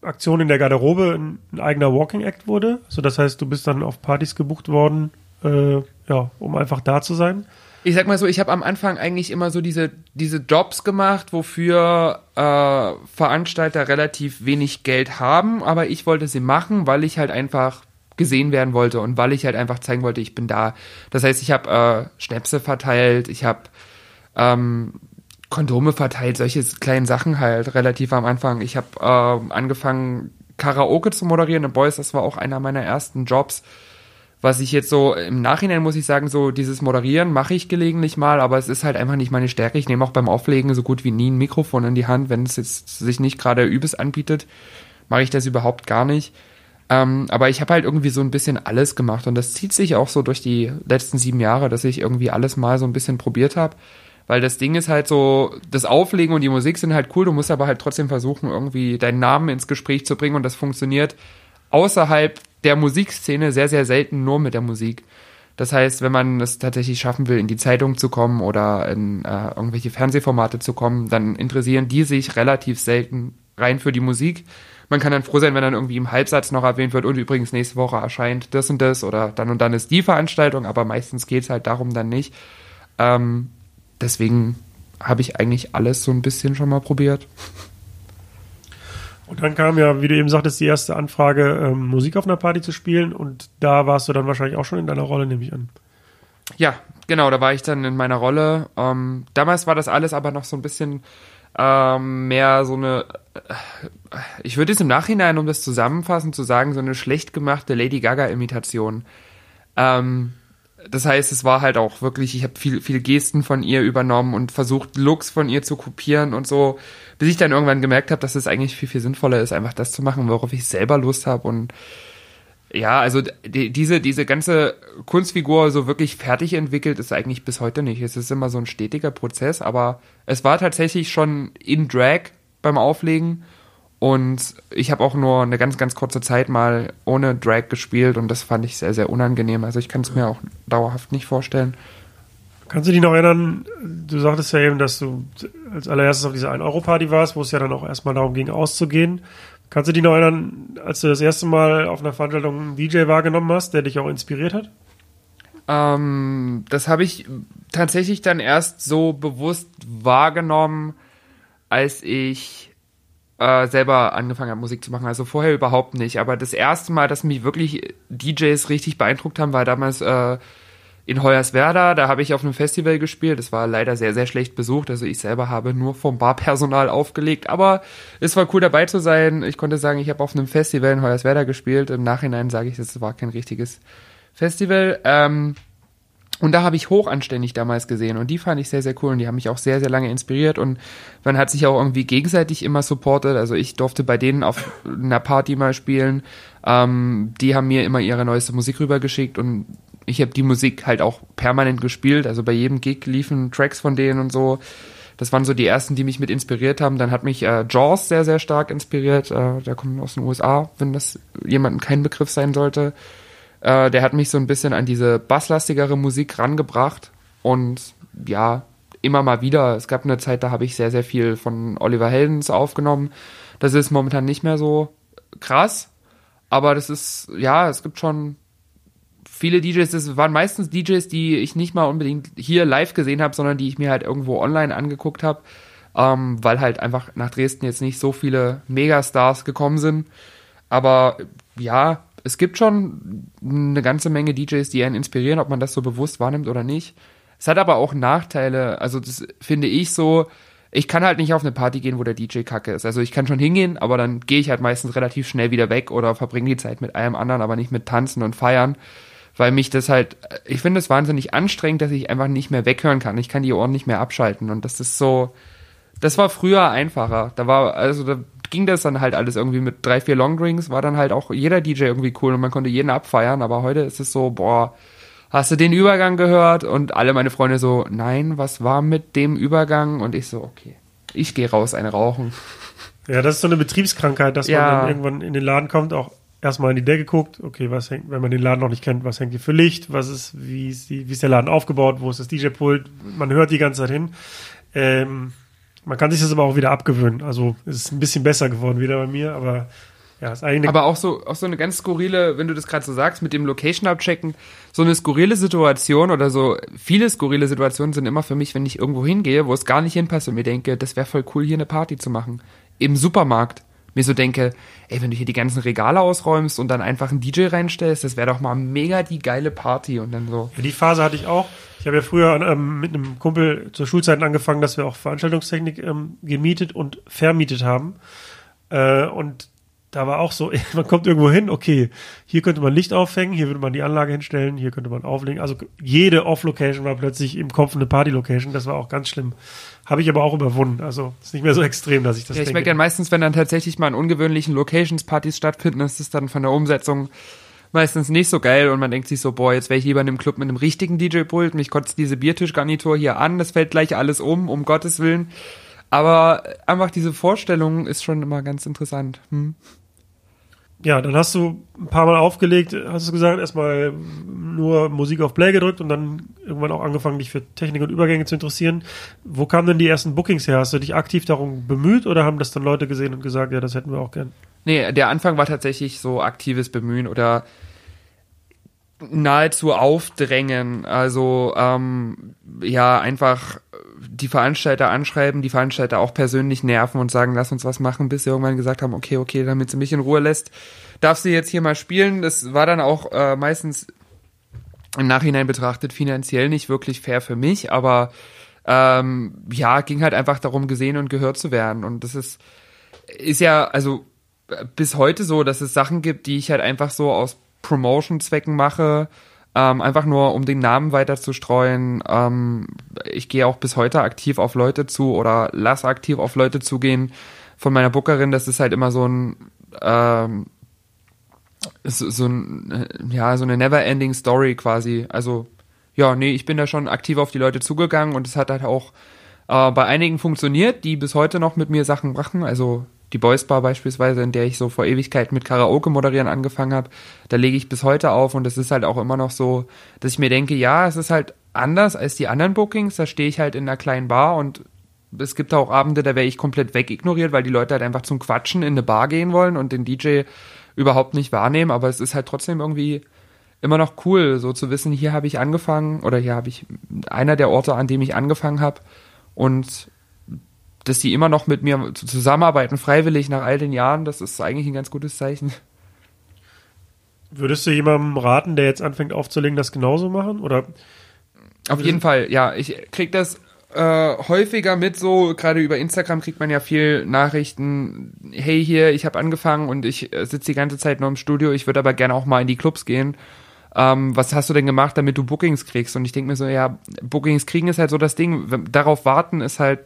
Aktion in der Garderobe ein, ein, eigener Walking Act wurde. Also das heißt, du bist dann auf Partys gebucht worden, äh, ja, um einfach da zu sein. Ich sag mal so, ich habe am Anfang eigentlich immer so diese, diese Jobs gemacht, wofür äh, Veranstalter relativ wenig Geld haben, aber ich wollte sie machen, weil ich halt einfach gesehen werden wollte und weil ich halt einfach zeigen wollte, ich bin da. Das heißt, ich habe äh, Schnäpse verteilt, ich habe ähm, Kondome verteilt, solche kleinen Sachen halt relativ am Anfang. Ich habe äh, angefangen, Karaoke zu moderieren in Boys, das war auch einer meiner ersten Jobs. Was ich jetzt so im Nachhinein muss ich sagen, so dieses Moderieren mache ich gelegentlich mal, aber es ist halt einfach nicht meine Stärke. Ich nehme auch beim Auflegen so gut wie nie ein Mikrofon in die Hand, wenn es jetzt sich nicht gerade übes anbietet, mache ich das überhaupt gar nicht. Ähm, aber ich habe halt irgendwie so ein bisschen alles gemacht und das zieht sich auch so durch die letzten sieben Jahre, dass ich irgendwie alles mal so ein bisschen probiert habe. Weil das Ding ist halt so, das Auflegen und die Musik sind halt cool, du musst aber halt trotzdem versuchen, irgendwie deinen Namen ins Gespräch zu bringen und das funktioniert außerhalb der Musikszene sehr, sehr selten nur mit der Musik. Das heißt, wenn man es tatsächlich schaffen will, in die Zeitung zu kommen oder in äh, irgendwelche Fernsehformate zu kommen, dann interessieren die sich relativ selten rein für die Musik. Man kann dann froh sein, wenn dann irgendwie im Halbsatz noch erwähnt wird und übrigens nächste Woche erscheint das und das oder dann und dann ist die Veranstaltung, aber meistens geht es halt darum dann nicht. Ähm, deswegen habe ich eigentlich alles so ein bisschen schon mal probiert. Und dann kam ja, wie du eben sagtest, die erste Anfrage, ähm, Musik auf einer Party zu spielen. Und da warst du dann wahrscheinlich auch schon in deiner Rolle, nehme ich an. Ja, genau, da war ich dann in meiner Rolle. Ähm, damals war das alles aber noch so ein bisschen ähm, mehr so eine, äh, ich würde es im Nachhinein, um das zusammenfassend zu sagen, so eine schlecht gemachte Lady Gaga-Imitation. Ähm, das heißt, es war halt auch wirklich, ich habe viel, viel Gesten von ihr übernommen und versucht, Looks von ihr zu kopieren und so, bis ich dann irgendwann gemerkt habe, dass es eigentlich viel, viel sinnvoller ist, einfach das zu machen, worauf ich selber Lust habe. Und ja, also die, diese, diese ganze Kunstfigur so wirklich fertig entwickelt ist eigentlich bis heute nicht. Es ist immer so ein stetiger Prozess, aber es war tatsächlich schon in Drag beim Auflegen. Und ich habe auch nur eine ganz, ganz kurze Zeit mal ohne Drag gespielt und das fand ich sehr, sehr unangenehm. Also ich kann es mir auch dauerhaft nicht vorstellen. Kannst du dich noch erinnern, du sagtest ja eben, dass du als allererstes auf dieser 1-Euro-Party warst, wo es ja dann auch erstmal darum ging, auszugehen. Kannst du dich noch erinnern, als du das erste Mal auf einer Veranstaltung einen DJ wahrgenommen hast, der dich auch inspiriert hat? Ähm, das habe ich tatsächlich dann erst so bewusst wahrgenommen, als ich äh, selber angefangen habe, Musik zu machen. Also vorher überhaupt nicht. Aber das erste Mal, dass mich wirklich DJs richtig beeindruckt haben, war damals äh, in Hoyerswerda. Da habe ich auf einem Festival gespielt. Das war leider sehr, sehr schlecht besucht. Also ich selber habe nur vom Barpersonal aufgelegt. Aber es war cool dabei zu sein. Ich konnte sagen, ich habe auf einem Festival in Hoyerswerda gespielt. Im Nachhinein sage ich, das war kein richtiges Festival. Ähm, und da habe ich hochanständig damals gesehen und die fand ich sehr, sehr cool und die haben mich auch sehr, sehr lange inspiriert und man hat sich auch irgendwie gegenseitig immer supportet. Also ich durfte bei denen auf einer Party mal spielen. Ähm, die haben mir immer ihre neueste Musik rübergeschickt und ich habe die Musik halt auch permanent gespielt. Also bei jedem Gig liefen Tracks von denen und so. Das waren so die ersten, die mich mit inspiriert haben. Dann hat mich äh, Jaws sehr, sehr stark inspiriert. Äh, der kommt aus den USA, wenn das jemandem kein Begriff sein sollte. Äh, der hat mich so ein bisschen an diese basslastigere Musik rangebracht und ja, immer mal wieder. Es gab eine Zeit, da habe ich sehr, sehr viel von Oliver Heldens aufgenommen. Das ist momentan nicht mehr so krass, aber das ist, ja, es gibt schon viele DJs, das waren meistens DJs, die ich nicht mal unbedingt hier live gesehen habe, sondern die ich mir halt irgendwo online angeguckt habe, ähm, weil halt einfach nach Dresden jetzt nicht so viele Megastars gekommen sind. Aber ja, es gibt schon eine ganze Menge DJs, die einen inspirieren, ob man das so bewusst wahrnimmt oder nicht. Es hat aber auch Nachteile. Also das finde ich so. Ich kann halt nicht auf eine Party gehen, wo der DJ kacke ist. Also ich kann schon hingehen, aber dann gehe ich halt meistens relativ schnell wieder weg oder verbringe die Zeit mit allem anderen, aber nicht mit Tanzen und Feiern. Weil mich das halt, ich finde es wahnsinnig anstrengend, dass ich einfach nicht mehr weghören kann. Ich kann die Ohren nicht mehr abschalten. Und das ist so, das war früher einfacher. Da war, also da ging das dann halt alles irgendwie mit drei, vier Longdrinks, war dann halt auch jeder DJ irgendwie cool und man konnte jeden abfeiern, aber heute ist es so, boah, hast du den Übergang gehört? Und alle meine Freunde so, nein, was war mit dem Übergang? Und ich so, okay, ich gehe raus, eine rauchen. Ja, das ist so eine Betriebskrankheit, dass Ja. man dann irgendwann in den Laden kommt, auch erstmal in die Decke guckt, okay, was hängt, wenn man den Laden noch nicht kennt, was hängt hier für Licht, was ist, wie ist, die, wie ist der Laden aufgebaut, wo ist das DJ-Pult, man hört die ganze Zeit hin. Ähm, man kann sich das aber auch wieder abgewöhnen. Also es ist ein bisschen besser geworden wieder bei mir, aber ja, ist eigentlich Aber auch so, auch so eine ganz skurrile, wenn du das gerade so sagst, mit dem Location abchecken, so eine skurrile Situation oder so, viele skurrile Situationen sind immer für mich, wenn ich irgendwo hingehe, wo es gar nicht hinpasst und mir denke, das wäre voll cool, hier eine Party zu machen. Im Supermarkt. Mir so denke, ey, wenn du hier die ganzen Regale ausräumst und dann einfach einen DJ reinstellst, das wäre doch mal mega die geile Party und dann so. Ja, die Phase hatte ich auch. Ich habe ja früher ähm, mit einem Kumpel zur Schulzeit angefangen, dass wir auch Veranstaltungstechnik ähm, gemietet und vermietet haben. Äh, und da war auch so, man kommt irgendwo hin, okay, hier könnte man Licht aufhängen, hier würde man die Anlage hinstellen, hier könnte man auflegen. Also jede Off-Location war plötzlich im Kopf eine Party-Location. Das war auch ganz schlimm. Habe ich aber auch überwunden. Also ist nicht mehr so extrem, dass ich das Ja, ich denke. merke dann meistens, wenn dann tatsächlich mal an ungewöhnlichen Locations Partys stattfinden, ist es dann von der Umsetzung meistens nicht so geil und man denkt sich so, boah, jetzt wäre ich lieber in einem Club mit einem richtigen DJ-Pult, mich kotzt diese Biertischgarnitur hier an, das fällt gleich alles um, um Gottes Willen. Aber einfach diese Vorstellung ist schon immer ganz interessant. Hm. Ja, dann hast du ein paar Mal aufgelegt, hast du gesagt, erstmal nur Musik auf Play gedrückt und dann irgendwann auch angefangen, dich für Technik und Übergänge zu interessieren. Wo kamen denn die ersten Bookings her? Hast du dich aktiv darum bemüht oder haben das dann Leute gesehen und gesagt, ja, das hätten wir auch gern? Nee, der Anfang war tatsächlich so aktives Bemühen oder nahezu aufdrängen. Also ähm, ja, einfach die Veranstalter anschreiben, die Veranstalter auch persönlich nerven und sagen, lass uns was machen, bis sie irgendwann gesagt haben, okay, okay, damit sie mich in Ruhe lässt, darf sie jetzt hier mal spielen. Das war dann auch äh, meistens im Nachhinein betrachtet finanziell nicht wirklich fair für mich, aber ähm, ja, ging halt einfach darum, gesehen und gehört zu werden. Und das ist, ist ja, also bis heute so, dass es Sachen gibt, die ich halt einfach so aus Promotion-Zwecken mache, ähm, einfach nur um den Namen weiter zu streuen. Ähm, ich gehe auch bis heute aktiv auf Leute zu oder lass aktiv auf Leute zugehen von meiner Bookerin. Das ist halt immer so ein ähm, so, so ein, äh, ja, so eine never-ending Story quasi. Also, ja, nee, ich bin da schon aktiv auf die Leute zugegangen und es hat halt auch Äh, bei einigen funktioniert, die bis heute noch mit mir Sachen machen, also die Boys Bar beispielsweise, in der ich so vor Ewigkeit mit Karaoke moderieren angefangen habe, da lege ich bis heute auf und es ist halt auch immer noch so, dass ich mir denke, ja, es ist halt anders als die anderen Bookings, da stehe ich halt in einer kleinen Bar und es gibt auch Abende, da wäre ich komplett wegignoriert, weil die Leute halt einfach zum Quatschen in eine Bar gehen wollen und den DJ überhaupt nicht wahrnehmen, aber es ist halt trotzdem irgendwie immer noch cool, so zu wissen, hier habe ich angefangen oder hier habe ich einer der Orte, an dem ich angefangen habe und dass die immer noch mit mir zusammenarbeiten, freiwillig nach all den Jahren, das ist eigentlich ein ganz gutes Zeichen. Würdest du jemandem raten, der jetzt anfängt aufzulegen, das genauso machen? Oder? Auf jeden Fall, ja. Ich krieg das äh, häufiger mit so, gerade über Instagram kriegt man ja viel Nachrichten, hey hier, ich habe angefangen und ich äh, sitze die ganze Zeit nur im Studio, ich würde aber gerne auch mal in die Clubs gehen. Ähm, was hast du denn gemacht, damit du Bookings kriegst? Und ich denke mir so, ja, Bookings kriegen ist halt so das Ding, darauf warten ist halt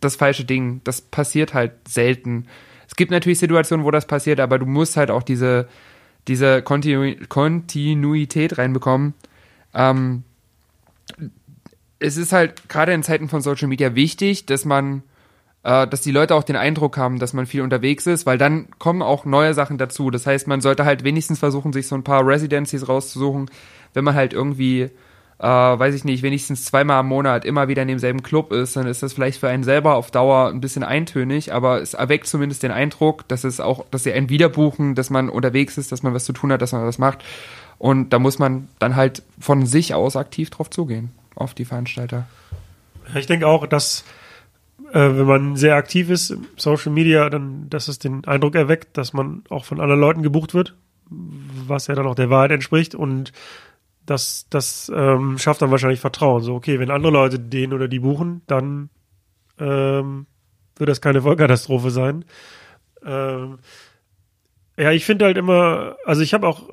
das falsche Ding. Das passiert halt selten. Es gibt natürlich Situationen, wo das passiert, aber du musst halt auch diese, diese Kontinu Kontinuität reinbekommen. Ähm, es ist halt gerade in Zeiten von Social Media wichtig, dass man, äh, dass die Leute auch den Eindruck haben, dass man viel unterwegs ist, weil dann kommen auch neue Sachen dazu. Das heißt, man sollte halt wenigstens versuchen, sich so ein paar Residencies rauszusuchen, wenn man halt irgendwie äh, weiß ich nicht, wenigstens zweimal im Monat immer wieder in demselben Club ist, dann ist das vielleicht für einen selber auf Dauer ein bisschen eintönig, aber es erweckt zumindest den Eindruck, dass es auch, dass sie einen wiederbuchen, dass man unterwegs ist, dass man was zu tun hat, dass man was macht. Und da muss man dann halt von sich aus aktiv drauf zugehen, auf die Veranstalter. Ich denke auch, dass äh, wenn man sehr aktiv ist im Social Media, dann, dass es den Eindruck erweckt, dass man auch von anderen Leuten gebucht wird, was ja dann auch der Wahrheit entspricht und das, das ähm, schafft dann wahrscheinlich Vertrauen. So, okay, wenn andere Leute den oder die buchen, dann ähm, wird das keine Vollkatastrophe sein. Ähm, ja, ich finde halt immer, also ich habe auch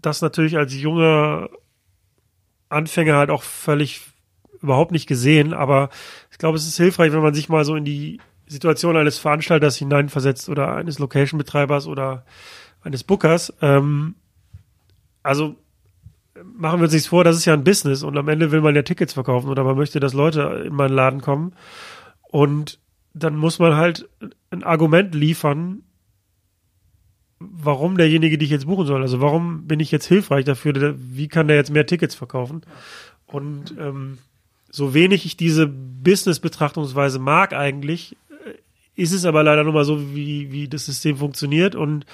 das natürlich als junger Anfänger halt auch völlig überhaupt nicht gesehen, aber ich glaube, es ist hilfreich, wenn man sich mal so in die Situation eines Veranstalters hineinversetzt oder eines Location-Betreibers oder eines Bookers. Ähm, also machen wir uns nichts vor, das ist ja ein Business und am Ende will man ja Tickets verkaufen oder man möchte, dass Leute in meinen Laden kommen. Und dann muss man halt ein Argument liefern, warum derjenige dich jetzt buchen soll. Also warum bin ich jetzt hilfreich dafür? Wie kann der jetzt mehr Tickets verkaufen? Und ähm, so wenig ich diese Business-Betrachtungsweise mag eigentlich, äh, ist es aber leider nur mal so, wie, wie das System funktioniert und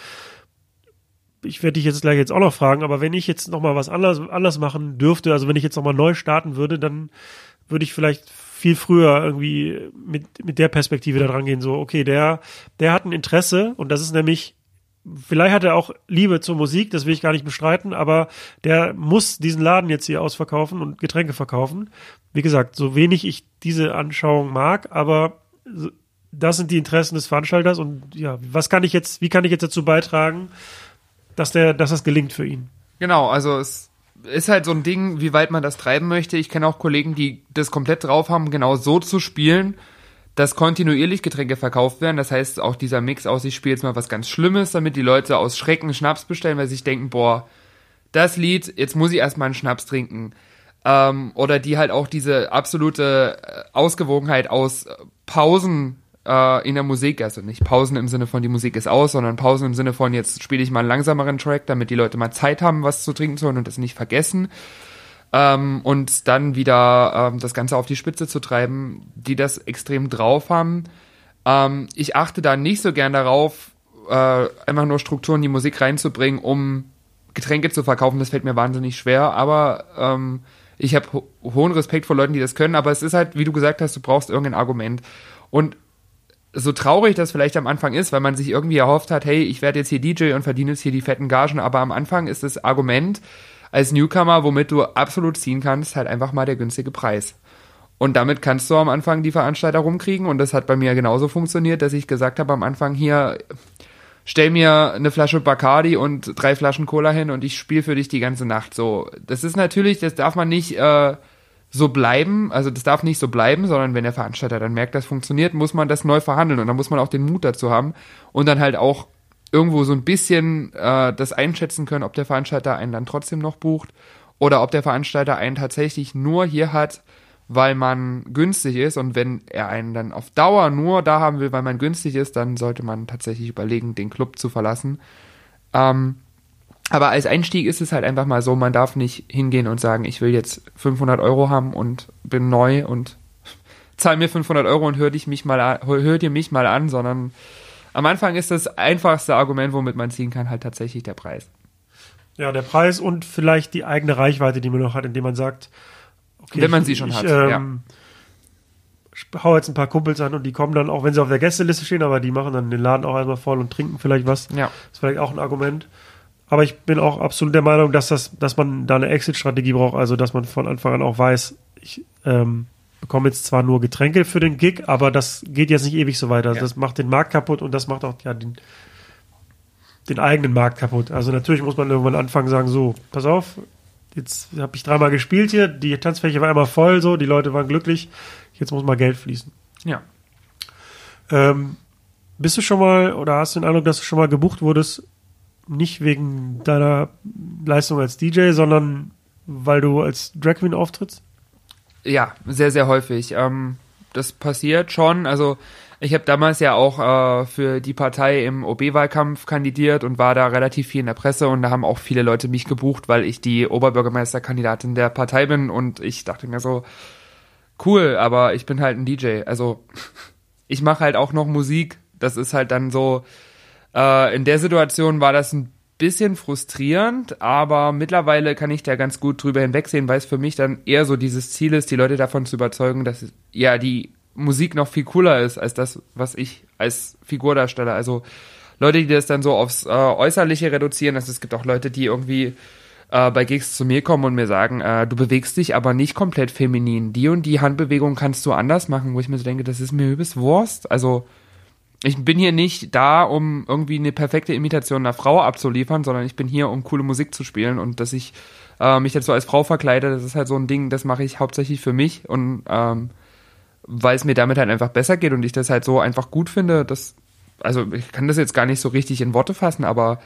ich werde dich jetzt gleich jetzt auch noch fragen, aber wenn ich jetzt noch mal was anders, anders machen dürfte, also wenn ich jetzt noch mal neu starten würde, dann würde ich vielleicht viel früher irgendwie mit, mit der Perspektive da dran gehen, so, okay, der, der hat ein Interesse und das ist nämlich, vielleicht hat er auch Liebe zur Musik, das will ich gar nicht bestreiten, aber der muss diesen Laden jetzt hier ausverkaufen und Getränke verkaufen. Wie gesagt, so wenig ich diese Anschauung mag, aber das sind die Interessen des Veranstalters und ja, was kann ich jetzt, wie kann ich jetzt dazu beitragen, dass der, dass das gelingt für ihn. Genau, also es ist halt so ein Ding, wie weit man das treiben möchte. Ich kenne auch Kollegen, die das komplett drauf haben, genau so zu spielen, dass kontinuierlich Getränke verkauft werden. Das heißt, auch dieser Mix aus, ich spiele jetzt mal was ganz Schlimmes, damit die Leute aus Schrecken Schnaps bestellen, weil sie sich denken, boah, das Lied, jetzt muss ich erstmal einen Schnaps trinken. Ähm, oder die halt auch diese absolute äh, Ausgewogenheit aus Pausen äh, in der Musik, also nicht Pausen im Sinne von die Musik ist aus, sondern Pausen im Sinne von jetzt spiele ich mal einen langsameren Track, damit die Leute mal Zeit haben, was zu trinken zu holen und das nicht vergessen. Ähm, und dann wieder ähm, das Ganze auf die Spitze zu treiben, die das extrem drauf haben. Ähm, ich achte da nicht so gern darauf, äh, einfach nur Strukturen in die Musik reinzubringen, um Getränke zu verkaufen. Das fällt mir wahnsinnig schwer, aber ähm, ich habe ho hohen Respekt vor Leuten, die das können, aber es ist halt, wie du gesagt hast, du brauchst irgendein Argument. Und so traurig das vielleicht am Anfang ist, weil man sich irgendwie erhofft hat, hey, ich werde jetzt hier DJ und verdiene jetzt hier die fetten Gagen, aber am Anfang ist das Argument als Newcomer, womit du absolut ziehen kannst, halt einfach mal der günstige Preis. Und damit kannst du am Anfang die Veranstalter rumkriegen und das hat bei mir genauso funktioniert, dass ich gesagt habe am Anfang hier, stell mir eine Flasche Bacardi und drei Flaschen Cola hin und ich spiele für dich die ganze Nacht. So, das ist natürlich, das darf man nicht äh, so bleiben, also das darf nicht so bleiben, sondern wenn der Veranstalter dann merkt, das funktioniert, muss man das neu verhandeln und dann muss man auch den Mut dazu haben und dann halt auch irgendwo so ein bisschen äh, das einschätzen können, ob der Veranstalter einen dann trotzdem noch bucht oder ob der Veranstalter einen tatsächlich nur hier hat, weil man günstig ist und wenn er einen dann auf Dauer nur da haben will, weil man günstig ist, dann sollte man tatsächlich überlegen, den Club zu verlassen. Ähm, aber als Einstieg ist es halt einfach mal so, man darf nicht hingehen und sagen, ich will jetzt 500 Euro haben und bin neu und zahl mir 500 Euro und hör, dich mich mal an, hör dir mich mal an, sondern am Anfang ist das einfachste Argument, womit man ziehen kann, halt tatsächlich der Preis. Ja, der Preis und vielleicht die eigene Reichweite, die man noch hat, indem man sagt, okay, wenn man sie schon ich, hat. Ähm, ja. Ich hau jetzt ein paar Kumpels an und die kommen dann auch, wenn sie auf der Gästeliste stehen, aber die machen dann den Laden auch erstmal voll und trinken vielleicht was. Ja. Das ist vielleicht auch ein Argument. Aber ich bin auch absolut der Meinung, dass das, dass man da eine Exit-Strategie braucht, also dass man von Anfang an auch weiß, ich ähm, bekomme jetzt zwar nur Getränke für den Gig, aber das geht jetzt nicht ewig so weiter. Also Ja. Das macht den Markt kaputt und das macht auch ja, den, den eigenen Markt kaputt. Also natürlich muss man irgendwann anfangen sagen, so, pass auf, jetzt habe ich dreimal gespielt hier, die Tanzfläche war einmal voll, so, die Leute waren glücklich, jetzt muss mal Geld fließen. ja. Ähm, bist du schon mal oder hast du den Eindruck, dass du schon mal gebucht wurdest, nicht wegen deiner Leistung als DJ, sondern weil du als Drag Queen auftrittst? Ja, sehr, sehr häufig. Ähm, das passiert schon. Also ich habe damals ja auch äh, für die Partei im OB-Wahlkampf kandidiert und war da relativ viel in der Presse und da haben auch viele Leute mich gebucht, weil ich die Oberbürgermeisterkandidatin der Partei bin und ich dachte mir so, cool, aber ich bin halt ein DJ. Also ich mache halt auch noch Musik. Das ist halt dann so, äh, in der Situation war das ein bisschen frustrierend, aber mittlerweile kann ich da ganz gut drüber hinwegsehen, weil es für mich dann eher so dieses Ziel ist, die Leute davon zu überzeugen, dass ja die Musik noch viel cooler ist als das, was ich als Figur darstelle. Also Leute, die das dann so aufs äh, Äußerliche reduzieren, also es gibt auch Leute, die irgendwie äh, bei Gigs zu mir kommen und mir sagen, äh, du bewegst dich aber nicht komplett feminin. Die und die Handbewegung kannst du anders machen, wo ich mir so denke, das ist mir übelst Wurst. Also ich bin hier nicht da, um irgendwie eine perfekte Imitation einer Frau abzuliefern, sondern ich bin hier, um coole Musik zu spielen und dass ich äh, mich so als Frau verkleide, das ist halt so ein Ding, das mache ich hauptsächlich für mich und ähm, weil es mir damit halt einfach besser geht und ich das halt so einfach gut finde, dass, also ich kann das jetzt gar nicht so richtig in Worte fassen, aber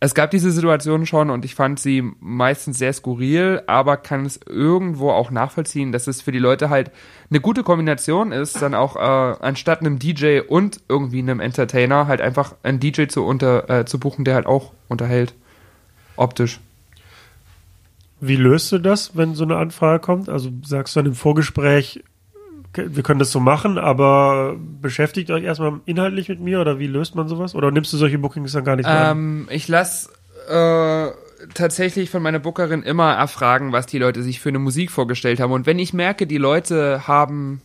es gab diese Situation schon und ich fand sie meistens sehr skurril, aber kann es irgendwo auch nachvollziehen, dass es für die Leute halt eine gute Kombination ist, dann auch äh, anstatt einem DJ und irgendwie einem Entertainer halt einfach einen DJ zu, unter, äh, zu buchen, der halt auch unterhält. Optisch. Wie löst du das, wenn so eine Anfrage kommt? Also sagst du dann im Vorgespräch, wir können das so machen, aber beschäftigt euch erstmal inhaltlich mit mir oder wie löst man sowas? Oder nimmst du solche Bookings dann gar nicht mehr? Ähm, ich lasse äh, tatsächlich von meiner Bookerin immer erfragen, was die Leute sich für eine Musik vorgestellt haben. Und wenn ich merke, die Leute haben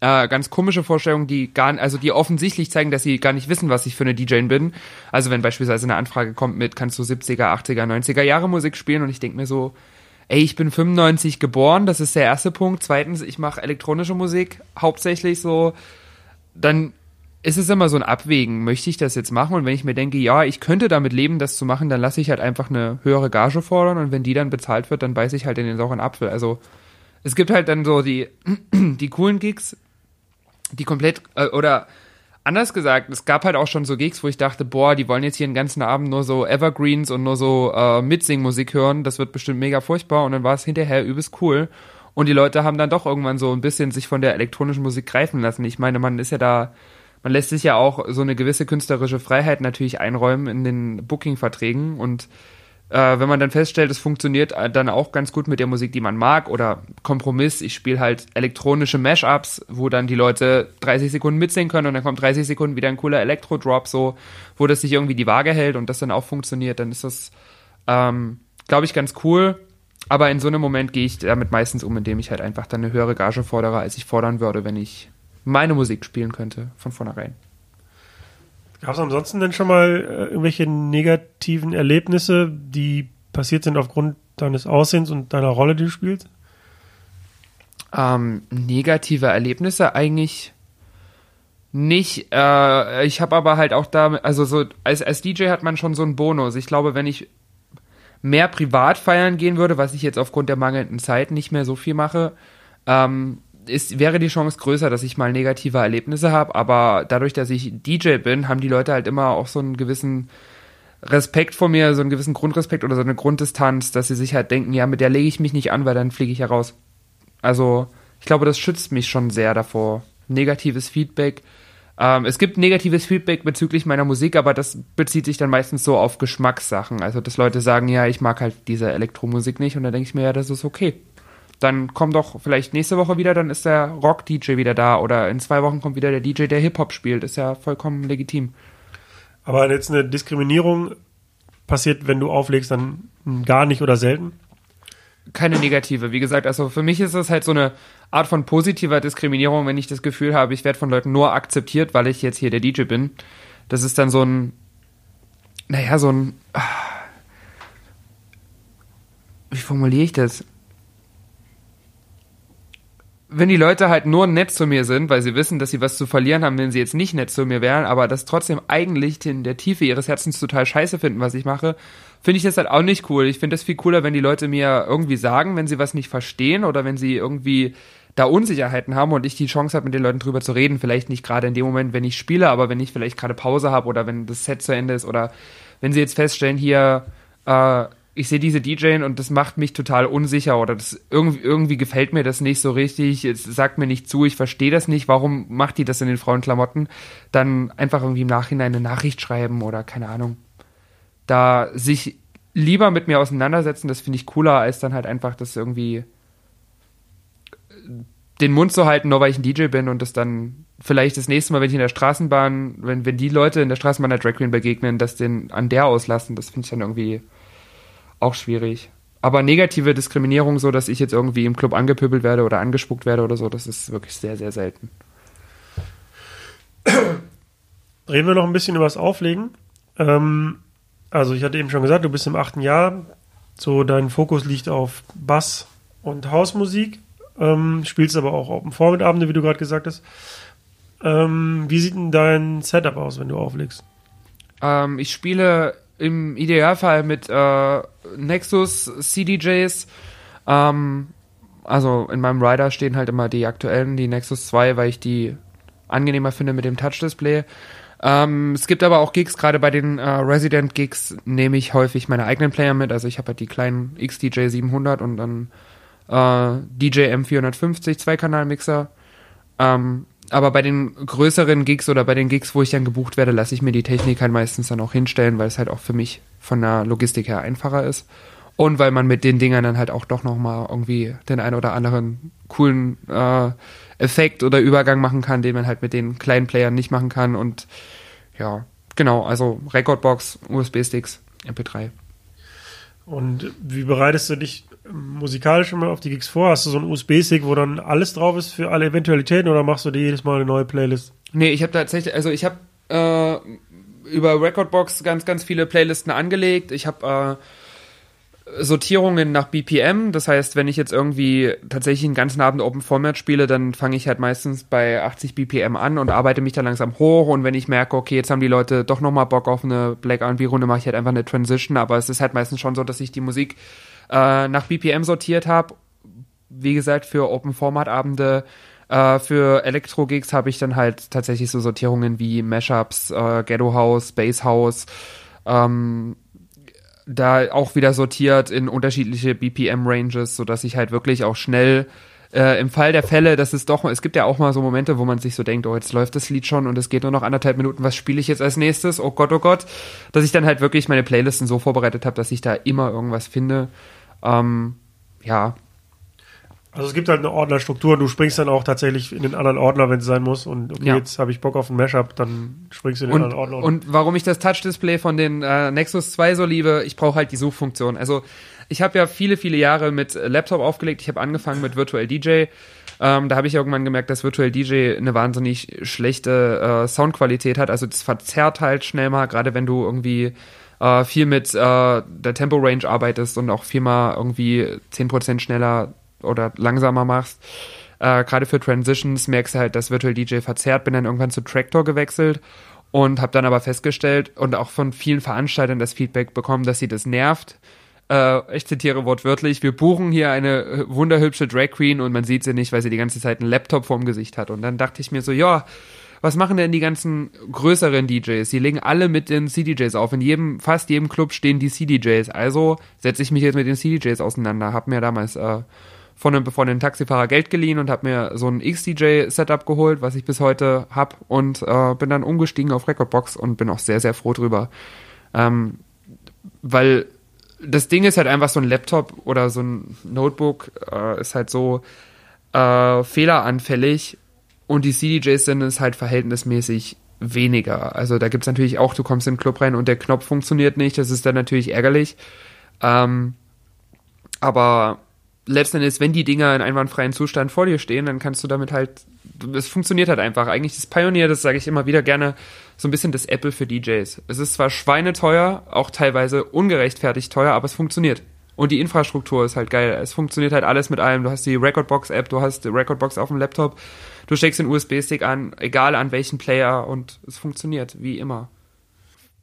äh, ganz komische Vorstellungen, die gar, also die offensichtlich zeigen, dass sie gar nicht wissen, was ich für eine DJ bin. Also wenn beispielsweise eine Anfrage kommt mit, kannst du 70er, 80er, 90er Jahre Musik spielen und ich denke mir so, ey, ich bin 95 geboren, das ist der erste Punkt. Zweitens, ich mache elektronische Musik hauptsächlich so, dann ist es immer so ein Abwägen, möchte ich das jetzt machen? Und wenn ich mir denke, ja, ich könnte damit leben, das zu machen, dann lasse ich halt einfach eine höhere Gage fordern und wenn die dann bezahlt wird, dann beiße ich halt in den sauren Apfel. Also es gibt halt dann so die, die coolen Gigs, die komplett, äh, oder anders gesagt, es gab halt auch schon so Gigs, wo ich dachte, boah, die wollen jetzt hier den ganzen Abend nur so Evergreens und nur so äh, Mitsingmusik hören, das wird bestimmt mega furchtbar und dann war es hinterher übelst cool. Und die Leute haben dann doch irgendwann so ein bisschen sich von der elektronischen Musik greifen lassen. Ich meine, man ist ja da, man lässt sich ja auch so eine gewisse künstlerische Freiheit natürlich einräumen in den Booking-Verträgen und äh, wenn man dann feststellt, es funktioniert äh, dann auch ganz gut mit der Musik, die man mag oder Kompromiss, ich spiele halt elektronische Mashups, wo dann die Leute 30 Sekunden mitsingen können und dann kommt 30 Sekunden wieder ein cooler Elektro-Drop, so, wo das sich irgendwie die Waage hält und das dann auch funktioniert, dann ist das, ähm, glaube ich, ganz cool. Aber in so einem Moment gehe ich damit meistens um, indem ich halt einfach dann eine höhere Gage fordere, als ich fordern würde, wenn ich meine Musik spielen könnte, von vornherein. Gab es ansonsten denn schon mal äh, irgendwelche negativen Erlebnisse, die passiert sind aufgrund deines Aussehens und deiner Rolle, die du spielst? Ähm, negative Erlebnisse eigentlich nicht. Äh, ich habe aber halt auch da, also so als, als DJ hat man schon so einen Bonus. Ich glaube, wenn ich mehr privat feiern gehen würde, was ich jetzt aufgrund der mangelnden Zeit nicht mehr so viel mache, ähm, ist, wäre die Chance größer, dass ich mal negative Erlebnisse habe. Aber dadurch, dass ich DJ bin, haben die Leute halt immer auch so einen gewissen Respekt vor mir, so einen gewissen Grundrespekt oder so eine Grunddistanz, dass sie sich halt denken, ja, mit der lege ich mich nicht an, weil dann fliege ich ja raus. Also ich glaube, das schützt mich schon sehr davor. Negatives Feedback. Ähm, es gibt negatives Feedback bezüglich meiner Musik, aber das bezieht sich dann meistens so auf Geschmackssachen. Also, dass Leute sagen, ja, ich mag halt diese Elektromusik nicht und dann denke ich mir, ja, das ist okay. Dann komm doch vielleicht nächste Woche wieder, dann ist der Rock-DJ wieder da oder in zwei Wochen kommt wieder der DJ, der Hip-Hop spielt. Ist ja vollkommen legitim. Aber jetzt eine Diskriminierung passiert, wenn du auflegst, dann gar nicht oder selten? keine negative. Wie gesagt, also für mich ist es halt so eine Art von positiver Diskriminierung, wenn ich das Gefühl habe, ich werde von Leuten nur akzeptiert, weil ich jetzt hier der DJ bin. Das ist dann so ein, naja, so ein, ah, wie formuliere ich das? Wenn die Leute halt nur nett zu mir sind, weil sie wissen, dass sie was zu verlieren haben, wenn sie jetzt nicht nett zu mir wären, aber das trotzdem eigentlich in der Tiefe ihres Herzens total scheiße finden, was ich mache, finde ich das halt auch nicht cool. Ich finde das viel cooler, wenn die Leute mir irgendwie sagen, wenn sie was nicht verstehen oder wenn sie irgendwie da Unsicherheiten haben und ich die Chance habe, mit den Leuten drüber zu reden. Vielleicht nicht gerade in dem Moment, wenn ich spiele, aber wenn ich vielleicht gerade Pause habe oder wenn das Set zu Ende ist oder wenn sie jetzt feststellen, hier, äh, ich sehe diese DJing und das macht mich total unsicher oder das irgendwie, irgendwie gefällt mir das nicht so richtig, es sagt mir nicht zu, ich verstehe das nicht, warum macht die das in den Frauenklamotten? Dann einfach irgendwie im Nachhinein eine Nachricht schreiben oder keine Ahnung da sich lieber mit mir auseinandersetzen, das finde ich cooler, als dann halt einfach das irgendwie den Mund zu halten, nur weil ich ein DJ bin und das dann vielleicht das nächste Mal, wenn ich in der Straßenbahn, wenn, wenn die Leute in der Straßenbahn der Drag Queen begegnen, das den an der auslassen, das finde ich dann irgendwie auch schwierig. Aber negative Diskriminierung, so dass ich jetzt irgendwie im Club angepöbelt werde oder angespuckt werde oder so, das ist wirklich sehr, sehr selten. Reden wir noch ein bisschen über das Auflegen. Ähm, also ich hatte eben schon gesagt, du bist im achten Jahr. So dein Fokus liegt auf Bass und Hausmusik. Ähm, spielst aber auch Open Vormitabende, wie du gerade gesagt hast. Ähm, wie sieht denn dein Setup aus, wenn du auflegst? Ähm, ich spiele im Idealfall mit äh, Nexus CDJs. Ähm, also in meinem Rider stehen halt immer die aktuellen, die Nexus 2, weil ich die angenehmer finde mit dem Touch-Display. Ähm, es gibt aber auch Gigs, gerade bei den äh, Resident-Gigs nehme ich häufig meine eigenen Player mit. Also ich habe halt die kleinen XDJ 700 und dann äh, DJ M450 Zweikanal-Mixer. Ähm, aber bei den größeren Gigs oder bei den Gigs, wo ich dann gebucht werde, lasse ich mir die Technik halt meistens dann auch hinstellen, weil es halt auch für mich von der Logistik her einfacher ist. Und weil man mit den Dingern dann halt auch doch nochmal irgendwie den ein oder anderen coolen äh, Effekt oder Übergang machen kann, den man halt mit den kleinen Playern nicht machen kann. Und ja, genau, also Recordbox, USB-Sticks, MP3. Und wie bereitest du dich musikalisch immer auf die Gigs vor? Hast du so einen USB-Stick, wo dann alles drauf ist für alle Eventualitäten oder machst du dir jedes Mal eine neue Playlist? Nee, ich habe tatsächlich, also ich habe äh, über Recordbox ganz, ganz viele Playlisten angelegt. Ich habe äh, Sortierungen nach BPM. Das heißt, wenn ich jetzt irgendwie tatsächlich einen ganzen Abend Open Format spiele, dann fange ich halt meistens bei 80 BPM an und arbeite mich dann langsam hoch. Und wenn ich merke, okay, jetzt haben die Leute doch nochmal Bock auf eine Black R&B-Runde, mache ich halt einfach eine Transition. Aber es ist halt meistens schon so, dass ich die Musik äh, nach BPM sortiert habe. Wie gesagt, für Open Format Abende äh, für Elektro-Gigs habe ich dann halt tatsächlich so Sortierungen wie Mashups, äh, Ghetto House, Bass House, ähm, da auch wieder sortiert in unterschiedliche BPM-Ranges, sodass ich halt wirklich auch schnell äh, im Fall der Fälle, dass es doch, es gibt ja auch mal so Momente, wo man sich so denkt, oh, jetzt läuft das Lied schon und es geht nur noch anderthalb Minuten, was spiele ich jetzt als nächstes? Oh Gott, oh Gott. Dass ich dann halt wirklich meine Playlisten so vorbereitet habe, dass ich da immer irgendwas finde. Ähm, ja, also es gibt halt eine Ordnerstruktur. Du springst dann auch tatsächlich in den anderen Ordner, wenn es sein muss. Und okay, ja. jetzt habe ich Bock auf ein Mashup, dann springst du in den und, anderen Ordner. Und warum ich das Touch-Display von den äh, Nexus 2 so liebe, ich brauche halt die Suchfunktion. Also ich habe ja viele, viele Jahre mit Laptop aufgelegt. Ich habe angefangen mit Virtual DJ. Ähm, da habe ich irgendwann gemerkt, dass Virtual DJ eine wahnsinnig schlechte äh, Soundqualität hat. Also das verzerrt halt schnell mal, gerade wenn du irgendwie äh, viel mit äh, der Tempo-Range arbeitest und auch viel mal irgendwie 10% schneller oder langsamer machst. Äh, Gerade für Transitions merkst du halt, dass Virtual DJ verzerrt. Bin dann irgendwann zu Tractor gewechselt und habe dann aber festgestellt und auch von vielen Veranstaltern das Feedback bekommen, dass sie das nervt. Äh, ich zitiere wortwörtlich, wir buchen hier eine äh, wunderhübsche Drag Queen und man sieht sie nicht, weil sie die ganze Zeit einen Laptop vorm Gesicht hat. Und dann dachte ich mir so, ja, was machen denn die ganzen größeren DJs? Die legen alle mit den CDJs auf. In jedem, fast jedem Club stehen die CDJs. Also setze ich mich jetzt mit den CDJs auseinander. Hab mir damals äh, von einem, von einem Taxifahrer Geld geliehen und habe mir so ein XDJ-Setup geholt, was ich bis heute hab und äh, bin dann umgestiegen auf Recordbox und bin auch sehr, sehr froh drüber. Ähm, weil das Ding ist halt einfach so ein Laptop oder so ein Notebook äh, ist halt so äh, fehleranfällig und die CDJs sind es halt verhältnismäßig weniger. Also da gibt es natürlich auch, du kommst in den Club rein und der Knopf funktioniert nicht, das ist dann natürlich ärgerlich. Ähm, aber letztendlich, wenn die Dinger in einwandfreien Zustand vor dir stehen, dann kannst du damit halt, es funktioniert halt einfach. Eigentlich das Pioneer, das sage ich immer wieder gerne, so ein bisschen das Apple für DJs. Es ist zwar schweineteuer, auch teilweise ungerechtfertigt teuer, aber es funktioniert. Und die Infrastruktur ist halt geil. Es funktioniert halt alles mit allem. Du hast die Recordbox-App, du hast die Recordbox auf dem Laptop, du steckst den USB-Stick an, egal an welchen Player und es funktioniert, wie immer.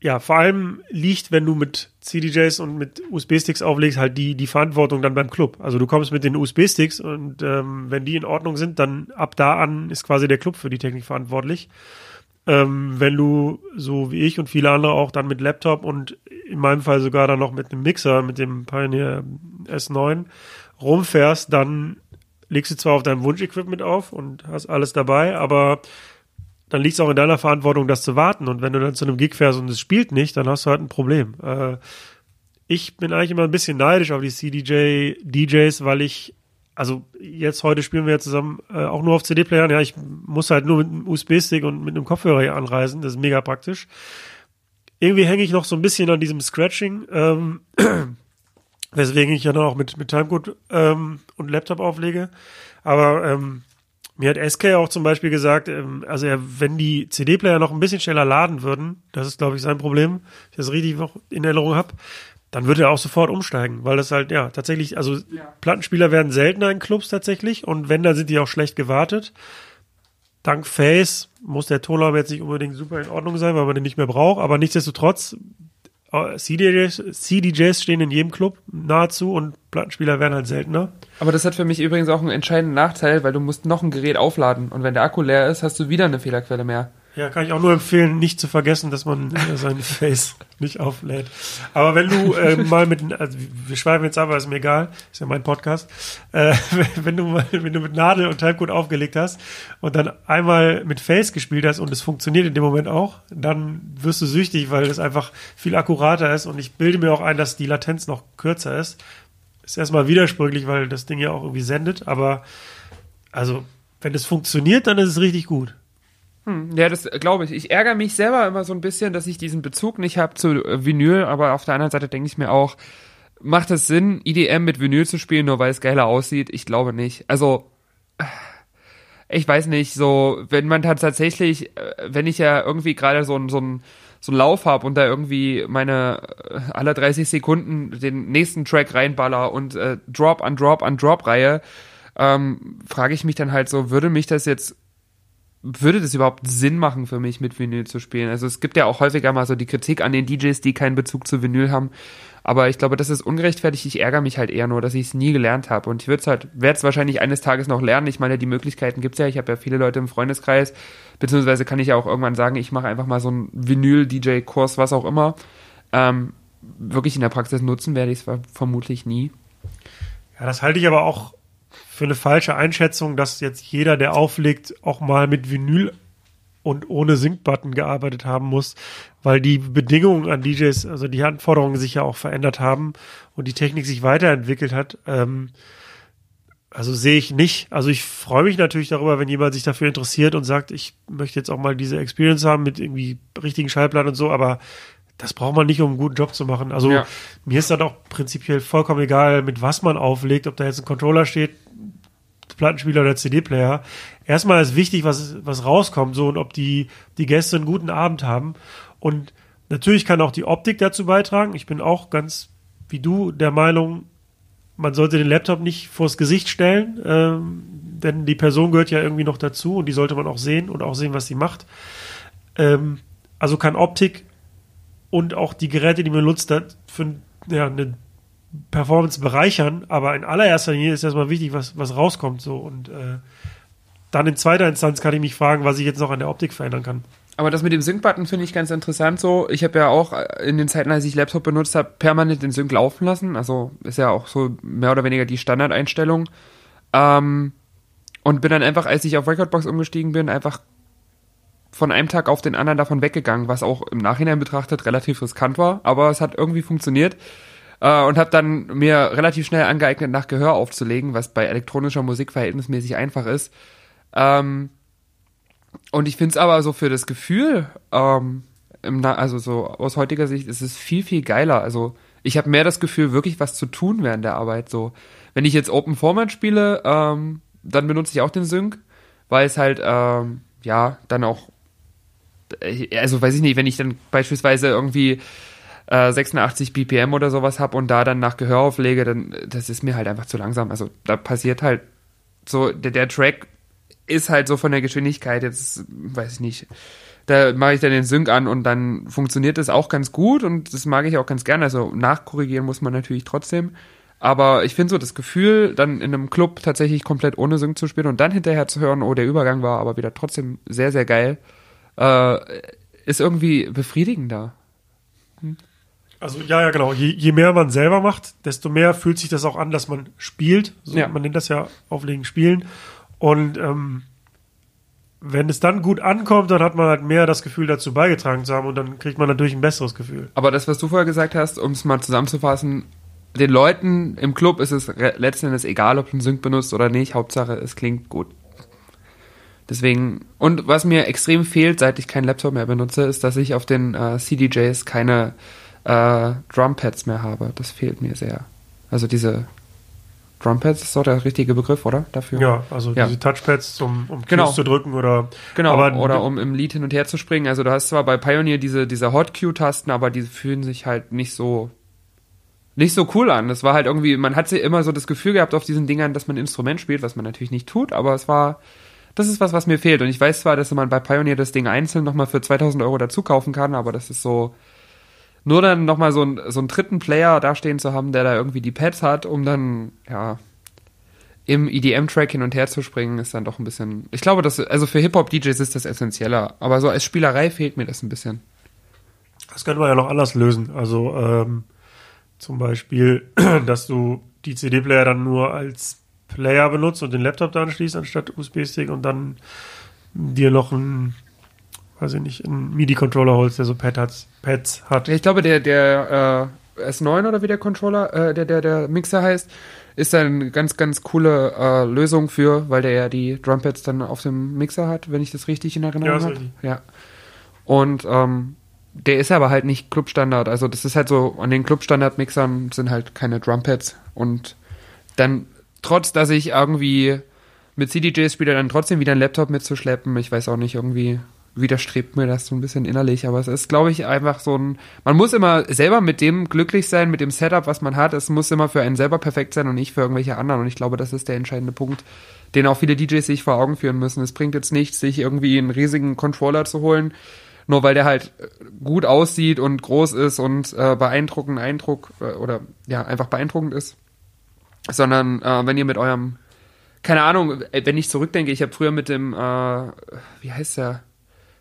Ja, vor allem liegt, wenn du mit CDJs und mit USB-Sticks auflegst, halt die, die Verantwortung dann beim Club. Also du kommst mit den USB-Sticks und ähm, wenn die in Ordnung sind, dann ab da an ist quasi der Club für die Technik verantwortlich. Ähm, wenn du, so wie ich und viele andere auch, dann mit Laptop und in meinem Fall sogar dann noch mit einem Mixer, mit dem Pioneer S9 rumfährst, dann legst du zwar auf deinem Wunsch-Equipment auf und hast alles dabei, aber dann liegt es auch in deiner Verantwortung, das zu warten. Und wenn du dann zu einem Gig fährst und es spielt nicht, dann hast du halt ein Problem. Äh, ich bin eigentlich immer ein bisschen neidisch auf die CDJ-DJs, weil ich, also jetzt heute spielen wir ja zusammen äh, auch nur auf CD-Playern. Ja, ich muss halt nur mit einem USB-Stick und mit einem Kopfhörer hier anreisen. Das ist mega praktisch. Irgendwie hänge ich noch so ein bisschen an diesem Scratching, ähm, weswegen ich ja dann auch mit, mit Timecode ähm, und Laptop auflege. Aber ähm, mir hat SK auch zum Beispiel gesagt, ähm, also er, wenn die CD-Player noch ein bisschen schneller laden würden, das ist, glaube ich, sein Problem, ich das richtig noch in Erinnerung habe, dann würde er auch sofort umsteigen, weil das halt, ja, tatsächlich, also ja. Plattenspieler werden seltener in Clubs tatsächlich und wenn, dann sind die auch schlecht gewartet. Dank Face muss der Tonraum jetzt nicht unbedingt super in Ordnung sein, weil man den nicht mehr braucht, aber nichtsdestotrotz CDJs, CDJs stehen in jedem Club nahezu und Plattenspieler werden halt seltener. Aber das hat für mich übrigens auch einen entscheidenden Nachteil, weil du musst noch ein Gerät aufladen und wenn der Akku leer ist, hast du wieder eine Fehlerquelle mehr. Ja, kann ich auch nur empfehlen, nicht zu vergessen, dass man äh, sein Face nicht auflädt. Aber wenn du äh, mal mit, also wir schweifen jetzt ab, aber ist mir egal, ist ja mein Podcast. Äh, wenn du mal, wenn du mit Nadel und Timecode aufgelegt hast und dann einmal mit Face gespielt hast und es funktioniert in dem Moment auch, dann wirst du süchtig, weil es einfach viel akkurater ist und ich bilde mir auch ein, dass die Latenz noch kürzer ist. Ist erstmal widersprüchlich, weil das Ding ja auch irgendwie sendet, aber also wenn es funktioniert, dann ist es richtig gut. Hm, ja, das glaube ich. Ich ärgere mich selber immer so ein bisschen, dass ich diesen Bezug nicht habe zu äh, Vinyl, aber auf der anderen Seite denke ich mir auch, macht es Sinn, IDM mit Vinyl zu spielen, nur weil es geiler aussieht? Ich glaube nicht. Also, äh, ich weiß nicht, so, wenn man tatsächlich, äh, wenn ich ja irgendwie gerade so so ein, so einen Lauf habe und da irgendwie meine alle 30 Sekunden den nächsten Track reinballer und äh, Drop an Drop an Drop Reihe, ähm, frage ich mich dann halt so, würde mich das jetzt würde das überhaupt Sinn machen für mich, mit Vinyl zu spielen? Also es gibt ja auch häufiger mal so die Kritik an den DJs, die keinen Bezug zu Vinyl haben. Aber ich glaube, das ist ungerechtfertigt. Ich ärgere mich halt eher nur, dass ich es nie gelernt habe. Und ich würde es halt, werde es wahrscheinlich eines Tages noch lernen. Ich meine, die Möglichkeiten gibt's ja. Ich habe ja viele Leute im Freundeskreis. Beziehungsweise kann ich ja auch irgendwann sagen, ich mache einfach mal so einen Vinyl-DJ-Kurs, was auch immer. Ähm, wirklich in der Praxis nutzen werde ich es vermutlich nie. Ja, das halte ich aber auch für eine falsche Einschätzung, dass jetzt jeder, der auflegt, auch mal mit Vinyl und ohne Sync-Button gearbeitet haben muss, weil die Bedingungen an DJs, also die Anforderungen sich ja auch verändert haben und die Technik sich weiterentwickelt hat. Ähm, also sehe ich nicht. Also ich freue mich natürlich darüber, wenn jemand sich dafür interessiert und sagt, ich möchte jetzt auch mal diese Experience haben mit irgendwie richtigen Schallplatten und so, aber das braucht man nicht, um einen guten Job zu machen. Also ja. mir ist dann auch prinzipiell vollkommen egal, mit was man auflegt, ob da jetzt ein Controller steht, Plattenspieler oder CD-Player. Erstmal ist wichtig, was, was rauskommt, so und ob die, die Gäste einen guten Abend haben. Und natürlich kann auch die Optik dazu beitragen. Ich bin auch ganz wie du der Meinung, man sollte den Laptop nicht vors Gesicht stellen, ähm, denn die Person gehört ja irgendwie noch dazu und die sollte man auch sehen und auch sehen, was sie macht. Ähm, also kann Optik und auch die Geräte, die man nutzt, für ja, eine Performance bereichern, aber in allererster Linie ist erstmal wichtig, was, was rauskommt. So. Und äh, dann in zweiter Instanz kann ich mich fragen, was ich jetzt noch an der Optik verändern kann. Aber das mit dem Sync-Button finde ich ganz interessant so. Ich habe ja auch in den Zeiten, als ich Laptop benutzt habe, permanent den Sync laufen lassen. Also ist ja auch so mehr oder weniger die Standardeinstellung. Ähm, und bin dann einfach, als ich auf Recordbox umgestiegen bin, einfach von einem Tag auf den anderen davon weggegangen, was auch im Nachhinein betrachtet relativ riskant war, aber es hat irgendwie funktioniert. Äh, und habe dann mir relativ schnell angeeignet, nach Gehör aufzulegen, was bei elektronischer Musik verhältnismäßig einfach ist. Ähm, und ich finde es aber so für das Gefühl, ähm, also so aus heutiger Sicht ist es viel, viel geiler. Also ich habe mehr das Gefühl, wirklich was zu tun während der Arbeit. So, wenn ich jetzt Open Format spiele, ähm, dann benutze ich auch den Sync, weil es halt ähm, ja dann auch also weiß ich nicht, wenn ich dann beispielsweise irgendwie äh, 86 BPM oder sowas habe und da dann nach Gehör auflege, dann das ist mir halt einfach zu langsam. Also da passiert halt so, der, der Track ist halt so von der Geschwindigkeit, jetzt weiß ich nicht. Da mache ich dann den Sync an und dann funktioniert das auch ganz gut und das mag ich auch ganz gerne. Also nachkorrigieren muss man natürlich trotzdem. Aber ich finde so das Gefühl, dann in einem Club tatsächlich komplett ohne Sync zu spielen und dann hinterher zu hören, oh, der Übergang war aber wieder trotzdem sehr, sehr geil äh, ist irgendwie befriedigender. Hm? Also ja, ja, genau. Je, je, mehr man selber macht, desto mehr fühlt sich das auch an, dass man spielt. So, ja. Man nennt das ja Auflegen spielen. Und ähm, wenn es dann gut ankommt, dann hat man halt mehr das Gefühl, dazu beigetragen zu haben und dann kriegt man natürlich ein besseres Gefühl. Aber das, was du vorher gesagt hast, um es mal zusammenzufassen, den Leuten im Club ist es letzten Endes egal, ob du einen Sync benutzt oder nicht. Hauptsache, es klingt gut. Deswegen, und was mir extrem fehlt, seit ich keinen Laptop mehr benutze, ist, dass ich auf den äh, CDJs keine äh, Drumpads mehr habe. Das fehlt mir sehr. Also diese Drumpads ist doch der richtige Begriff, oder? Dafür? Ja, also ja. diese Touchpads, um, um Keys genau. zu drücken oder. Genau, aber, oder um im Lied hin und her zu springen. Also du hast zwar bei Pioneer diese, diese Hot-Q-Tasten, aber die fühlen sich halt nicht so nicht so cool an. Das war halt irgendwie, man hat immer so das Gefühl gehabt auf diesen Dingern, dass man ein Instrument spielt, was man natürlich nicht tut, aber es war das ist was, was mir fehlt. Und ich weiß zwar, dass man bei Pioneer das Ding einzeln nochmal für 2000 Euro dazu kaufen kann, aber das ist so, nur dann nochmal so, ein, so einen dritten Player dastehen zu haben, der da irgendwie die Pads hat, um dann, ja, im EDM-Track hin und her zu springen, ist dann doch ein bisschen. Ich glaube, dass, also für Hip-Hop-DJs ist das essentieller, aber so als Spielerei fehlt mir das ein bisschen. Das können wir ja noch anders lösen. Also ähm, zum Beispiel, dass du die CD-Player dann nur als Player benutzt und den Laptop da anschließt anstatt USB-Stick und dann dir noch ein, weiß ich nicht, ein MIDI-Controller holst, der so Pad hat, Pads hat. Ich glaube, der, der äh, S9 oder wie der Controller, äh, der, der, der Mixer heißt, ist eine ganz, ganz coole äh, Lösung für, weil der ja die Drumpads dann auf dem Mixer hat, wenn ich das richtig in Erinnerung ja, habe. Ja. Und ähm, der ist aber halt nicht Clubstandard. Also das ist halt so, an den Clubstandard-Mixern sind halt keine Drumpads. Und dann trotz, dass ich irgendwie mit CDJs spiele, dann trotzdem wieder einen Laptop mitzuschleppen. Ich weiß auch nicht, irgendwie widerstrebt mir das so ein bisschen innerlich, aber es ist, glaube ich, einfach so ein, man muss immer selber mit dem glücklich sein, mit dem Setup, was man hat. Es muss immer für einen selber perfekt sein und nicht für irgendwelche anderen. Und ich glaube, das ist der entscheidende Punkt, den auch viele DJs sich vor Augen führen müssen. Es bringt jetzt nichts, sich irgendwie einen riesigen Controller zu holen, nur weil der halt gut aussieht und groß ist und äh, beeindruckend Eindruck äh, oder ja, einfach beeindruckend ist sondern äh, wenn ihr mit eurem, keine Ahnung, äh, wenn ich zurückdenke, ich habe früher mit dem, äh, wie heißt der,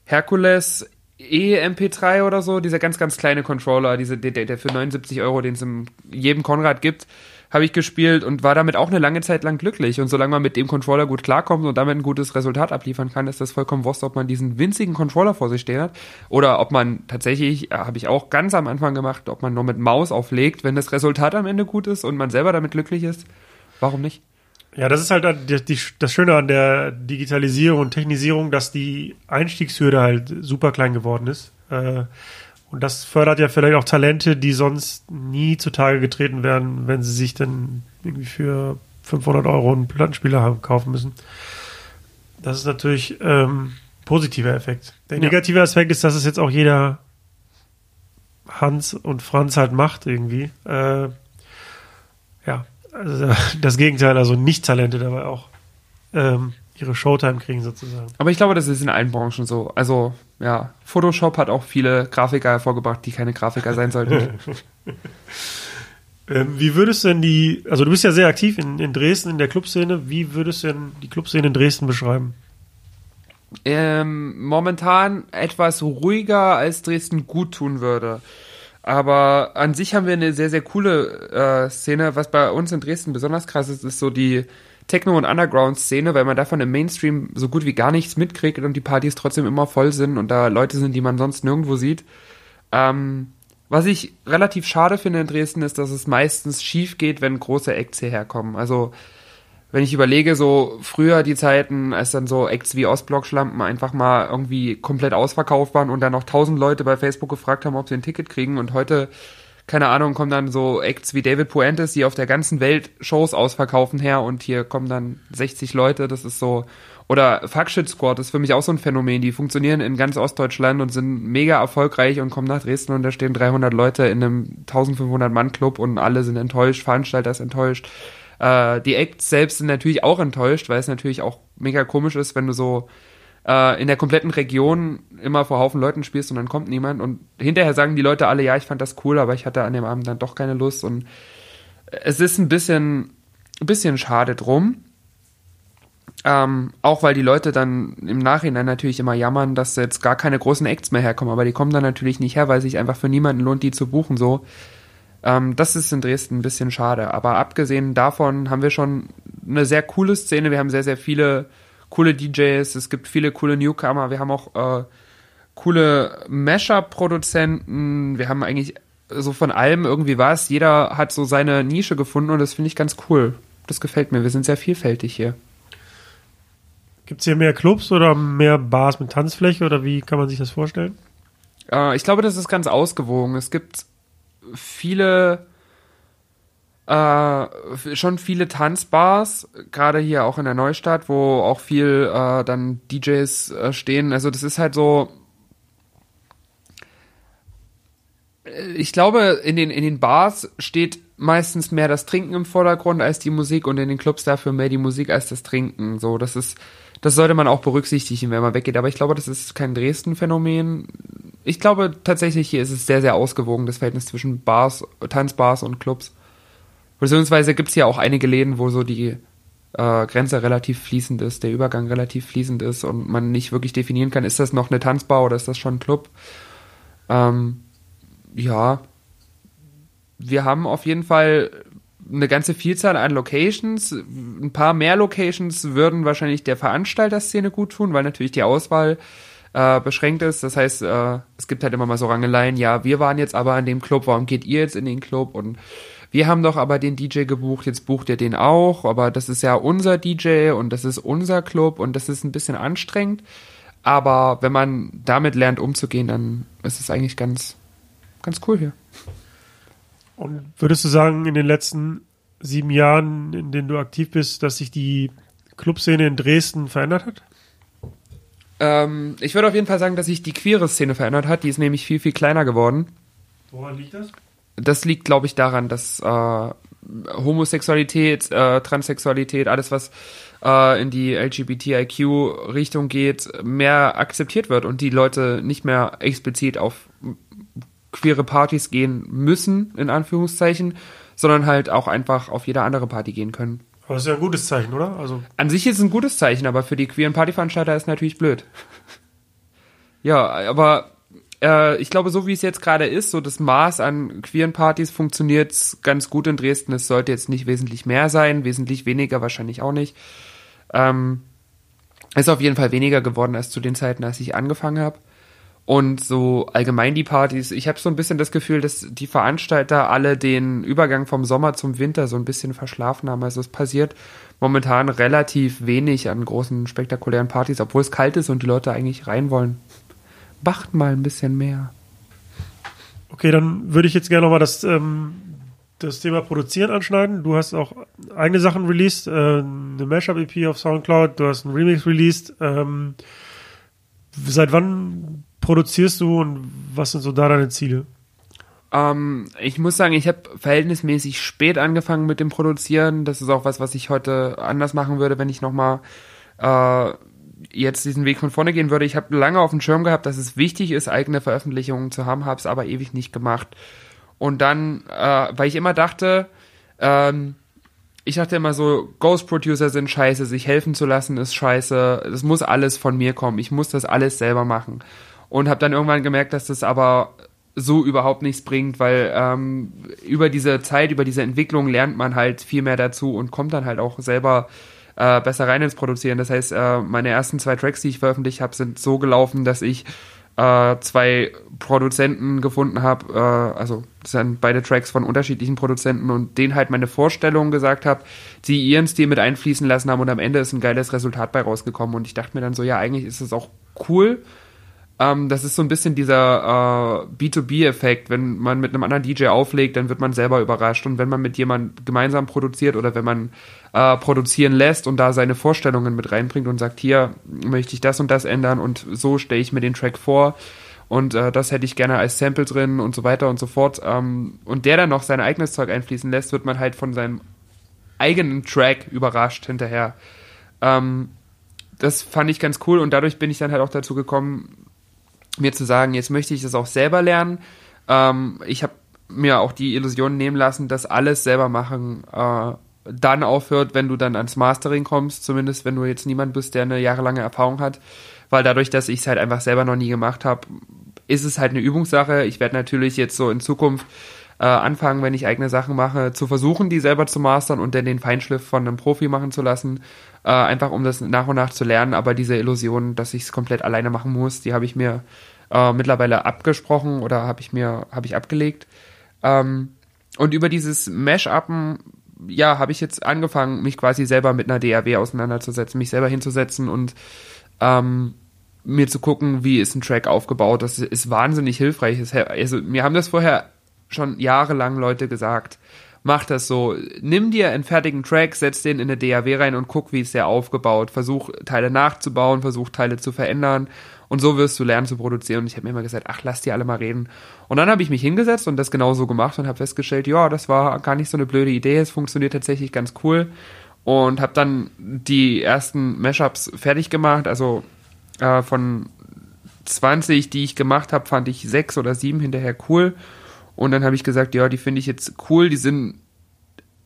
Hercules EMP3 oder so, dieser ganz, ganz kleine Controller, diese, der, der für 79 Euro, den es in jedem Konrad gibt, habe ich gespielt und war damit auch eine lange Zeit lang glücklich. Und solange man mit dem Controller gut klarkommt und damit ein gutes Resultat abliefern kann, ist das vollkommen wurscht, ob man diesen winzigen Controller vor sich stehen hat oder ob man tatsächlich, äh, habe ich auch ganz am Anfang gemacht, ob man nur mit Maus auflegt, wenn das Resultat am Ende gut ist und man selber damit glücklich ist. Warum nicht? Ja, das ist halt die, die, das Schöne an der Digitalisierung und Technisierung, dass die Einstiegshürde halt super klein geworden ist. Äh, und das fördert ja vielleicht auch Talente, die sonst nie zutage getreten wären, wenn sie sich dann irgendwie für 500 Euro einen Plattenspieler haben, kaufen müssen. Das ist natürlich ähm, positiver Effekt. Der ja. negative Aspekt ist, dass es jetzt auch jeder Hans und Franz halt macht irgendwie. Äh, ja, also das Gegenteil, also Nicht-Talente dabei auch. Ähm, ihre Showtime kriegen sozusagen. Aber ich glaube, das ist in allen Branchen so. Also ja, Photoshop hat auch viele Grafiker hervorgebracht, die keine Grafiker sein sollten. ähm, wie würdest du denn die, also du bist ja sehr aktiv in, in Dresden in der Clubszene, wie würdest du denn die Clubszene in Dresden beschreiben? Ähm, momentan etwas ruhiger, als Dresden gut tun würde. Aber an sich haben wir eine sehr, sehr coole äh, Szene. Was bei uns in Dresden besonders krass ist, ist so die Techno- und Underground-Szene, weil man davon im Mainstream so gut wie gar nichts mitkriegt und die Partys trotzdem immer voll sind und da Leute sind, die man sonst nirgendwo sieht. Ähm, was ich relativ schade finde in Dresden ist, dass es meistens schief geht, wenn große Acts hierher kommen. Also wenn ich überlege, so früher die Zeiten, als dann so Acts wie Ostblock-Schlampen einfach mal irgendwie komplett ausverkauft waren und dann noch tausend Leute bei Facebook gefragt haben, ob sie ein Ticket kriegen und heute, keine Ahnung, kommen dann so Acts wie David Puentes, die auf der ganzen Welt Shows ausverkaufen her und hier kommen dann 60 Leute, das ist so, oder Fuckshit Squad ist für mich auch so ein Phänomen, die funktionieren in ganz Ostdeutschland und sind mega erfolgreich und kommen nach Dresden und da stehen 300 Leute in einem 1500 Mann Club und alle sind enttäuscht, Veranstalter ist enttäuscht. Äh, die Acts selbst sind natürlich auch enttäuscht, weil es natürlich auch mega komisch ist, wenn du so äh, in der kompletten Region immer vor Haufen Leuten spielst und dann kommt niemand. Und hinterher sagen die Leute alle, ja, ich fand das cool, aber ich hatte an dem Abend dann doch keine Lust. Und es ist ein bisschen, ein bisschen schade drum. Ähm, auch weil die Leute dann im Nachhinein natürlich immer jammern, dass jetzt gar keine großen Acts mehr herkommen, aber die kommen dann natürlich nicht her, weil sich einfach für niemanden lohnt, die zu buchen so. Ähm, das ist in Dresden ein bisschen schade. Aber abgesehen davon haben wir schon eine sehr coole Szene. Wir haben sehr, sehr viele coole DJs. Es gibt viele coole Newcomer. Wir haben auch äh, coole Mashup-Produzenten. Wir haben eigentlich so von allem irgendwie was. Jeder hat so seine Nische gefunden und das finde ich ganz cool. Das gefällt mir. Wir sind sehr vielfältig hier. Gibt es hier mehr Clubs oder mehr Bars mit Tanzfläche oder wie kann man sich das vorstellen? Äh, ich glaube, das ist ganz ausgewogen. Es gibt viele, äh, schon viele Tanzbars, gerade hier auch in der Neustadt, wo auch viel äh, dann DJs äh, stehen. Also das ist halt so. Äh, ich glaube, in den, in den Bars steht meistens mehr das Trinken im Vordergrund als die Musik und in den Clubs dafür mehr die Musik als das Trinken. So, das ist, das sollte man auch berücksichtigen, wenn man weggeht. Aber ich glaube, das ist kein Dresden-Phänomen ich glaube tatsächlich, hier ist es sehr, sehr ausgewogen, das Verhältnis zwischen Bars, Tanzbars und Clubs. Beziehungsweise gibt es ja auch einige Läden, wo so die äh, Grenze relativ fließend ist, der Übergang relativ fließend ist und man nicht wirklich definieren kann, ist das noch eine Tanzbar oder ist das schon ein Club? Ähm, ja, wir haben auf jeden Fall eine ganze Vielzahl an Locations. Ein paar mehr Locations würden wahrscheinlich der Veranstalterszene gut tun, weil natürlich die Auswahl äh, beschränkt ist. Das heißt, äh, es gibt halt immer mal so Rangeleien, ja, wir waren jetzt aber an dem Club, warum geht ihr jetzt in den Club? Und wir haben doch aber den DJ gebucht, jetzt bucht ihr den auch, aber das ist ja unser DJ und das ist unser Club und das ist ein bisschen anstrengend. Aber wenn man damit lernt umzugehen, dann ist es eigentlich ganz, ganz cool hier. Und würdest du sagen, in den letzten sieben Jahren, in denen du aktiv bist, dass sich die Clubszene in Dresden verändert hat? Ähm, ich würde auf jeden Fall sagen, dass sich die queere Szene verändert hat. Die ist nämlich viel, viel kleiner geworden. Woran liegt das? Das liegt, glaube ich, daran, dass äh, Homosexualität, äh, Transsexualität, alles, was äh, in die LGBTIQ-Richtung geht, mehr akzeptiert wird und die Leute nicht mehr explizit auf queere Partys gehen müssen, in Anführungszeichen, sondern halt auch einfach auf jede andere Party gehen können. Aber das ist ja ein gutes Zeichen, oder? Also An sich ist es ein gutes Zeichen, aber für die queeren Partyveranstalter ist es natürlich blöd. ja, aber äh, ich glaube, so wie es jetzt gerade ist, so das Maß an queeren Partys funktioniert ganz gut in Dresden. Es sollte jetzt nicht wesentlich mehr sein, wesentlich weniger wahrscheinlich auch nicht. Ähm, ist auf jeden Fall weniger geworden als zu den Zeiten, als ich angefangen habe. Und so allgemein die Partys, ich habe so ein bisschen das Gefühl, dass die Veranstalter alle den Übergang vom Sommer zum Winter so ein bisschen verschlafen haben. Also es passiert momentan relativ wenig an großen spektakulären Partys, obwohl es kalt ist und die Leute eigentlich rein wollen. Macht mal ein bisschen mehr. Okay, dann würde ich jetzt gerne nochmal das, ähm, das Thema Produzieren anschneiden. Du hast auch eigene Sachen released, äh, eine Mashup-EP auf Soundcloud, du hast einen Remix released. Ähm, seit wann produzierst du und was sind so da deine Ziele? Ähm, ich muss sagen, ich habe verhältnismäßig spät angefangen mit dem Produzieren. Das ist auch was, was ich heute anders machen würde, wenn ich nochmal äh, jetzt diesen Weg von vorne gehen würde. Ich habe lange auf dem Schirm gehabt, dass es wichtig ist, eigene Veröffentlichungen zu haben, habe es aber ewig nicht gemacht. Und dann, äh, weil ich immer dachte, ähm, ich dachte immer so, Ghost Producer sind scheiße, sich helfen zu lassen ist scheiße, es muss alles von mir kommen, ich muss das alles selber machen und habe dann irgendwann gemerkt, dass das aber so überhaupt nichts bringt, weil ähm, über diese Zeit, über diese Entwicklung lernt man halt viel mehr dazu und kommt dann halt auch selber äh, besser rein ins Produzieren. Das heißt, äh, meine ersten zwei Tracks, die ich veröffentlicht habe, sind so gelaufen, dass ich äh, zwei Produzenten gefunden habe, äh, also das sind beide Tracks von unterschiedlichen Produzenten und denen halt meine Vorstellungen gesagt habe, die ihren Stil mit einfließen lassen haben und am Ende ist ein geiles Resultat bei rausgekommen und ich dachte mir dann so, ja, eigentlich ist es auch cool, ähm, das ist so ein bisschen dieser äh, B2B-Effekt. Wenn man mit einem anderen DJ auflegt, dann wird man selber überrascht. Und wenn man mit jemandem gemeinsam produziert oder wenn man äh, produzieren lässt und da seine Vorstellungen mit reinbringt und sagt, hier möchte ich das und das ändern und so stelle ich mir den Track vor und äh, das hätte ich gerne als Sample drin und so weiter und so fort. Ähm, und der dann noch sein eigenes Zeug einfließen lässt, wird man halt von seinem eigenen Track überrascht hinterher. Ähm, das fand ich ganz cool und dadurch bin ich dann halt auch dazu gekommen, mir zu sagen, jetzt möchte ich das auch selber lernen. Ähm, ich habe mir auch die Illusion nehmen lassen, dass alles selber machen äh, dann aufhört, wenn du dann ans Mastering kommst, zumindest wenn du jetzt niemand bist, der eine jahrelange Erfahrung hat, weil dadurch, dass ich es halt einfach selber noch nie gemacht habe, ist es halt eine Übungssache. Ich werde natürlich jetzt so in Zukunft äh, anfangen, wenn ich eigene Sachen mache, zu versuchen, die selber zu mastern und dann den Feinschliff von einem Profi machen zu lassen, äh, einfach um das nach und nach zu lernen. Aber diese Illusion, dass ich es komplett alleine machen muss, die habe ich mir äh, mittlerweile abgesprochen oder habe ich mir habe ich abgelegt. Ähm, und über dieses Mesh-Upen, ja, habe ich jetzt angefangen, mich quasi selber mit einer DAW auseinanderzusetzen, mich selber hinzusetzen und ähm, mir zu gucken, wie ist ein Track aufgebaut. Das ist wahnsinnig hilfreich. Also, mir haben das vorher schon jahrelang Leute gesagt mach das so. Nimm dir einen fertigen Track, setz den in eine DAW rein und guck, wie ist der aufgebaut. Versuch Teile nachzubauen, versuch Teile zu verändern und so wirst du lernen zu produzieren. Und ich habe mir immer gesagt, ach, lass die alle mal reden. Und dann habe ich mich hingesetzt und das genauso gemacht und habe festgestellt, ja, das war gar nicht so eine blöde Idee, es funktioniert tatsächlich ganz cool. Und habe dann die ersten Mashups fertig gemacht, also äh, von 20, die ich gemacht habe, fand ich sechs oder sieben hinterher cool und dann habe ich gesagt, ja, die finde ich jetzt cool. Die sind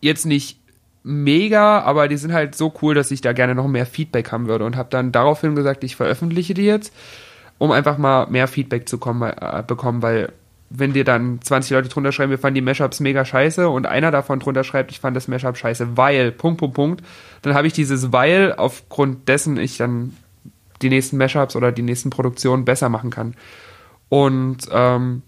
jetzt nicht mega, aber die sind halt so cool, dass ich da gerne noch mehr Feedback haben würde. Und habe dann daraufhin gesagt, ich veröffentliche die jetzt, um einfach mal mehr Feedback zu kommen, äh, bekommen, weil wenn dir dann 20 Leute drunter schreiben, wir fanden die Mashups mega scheiße und einer davon drunter schreibt, ich fand das Mashup scheiße, weil, Punkt, Punkt, Punkt, dann habe ich dieses weil, aufgrund dessen ich dann die nächsten Mashups oder die nächsten Produktionen besser machen kann. Und ähm,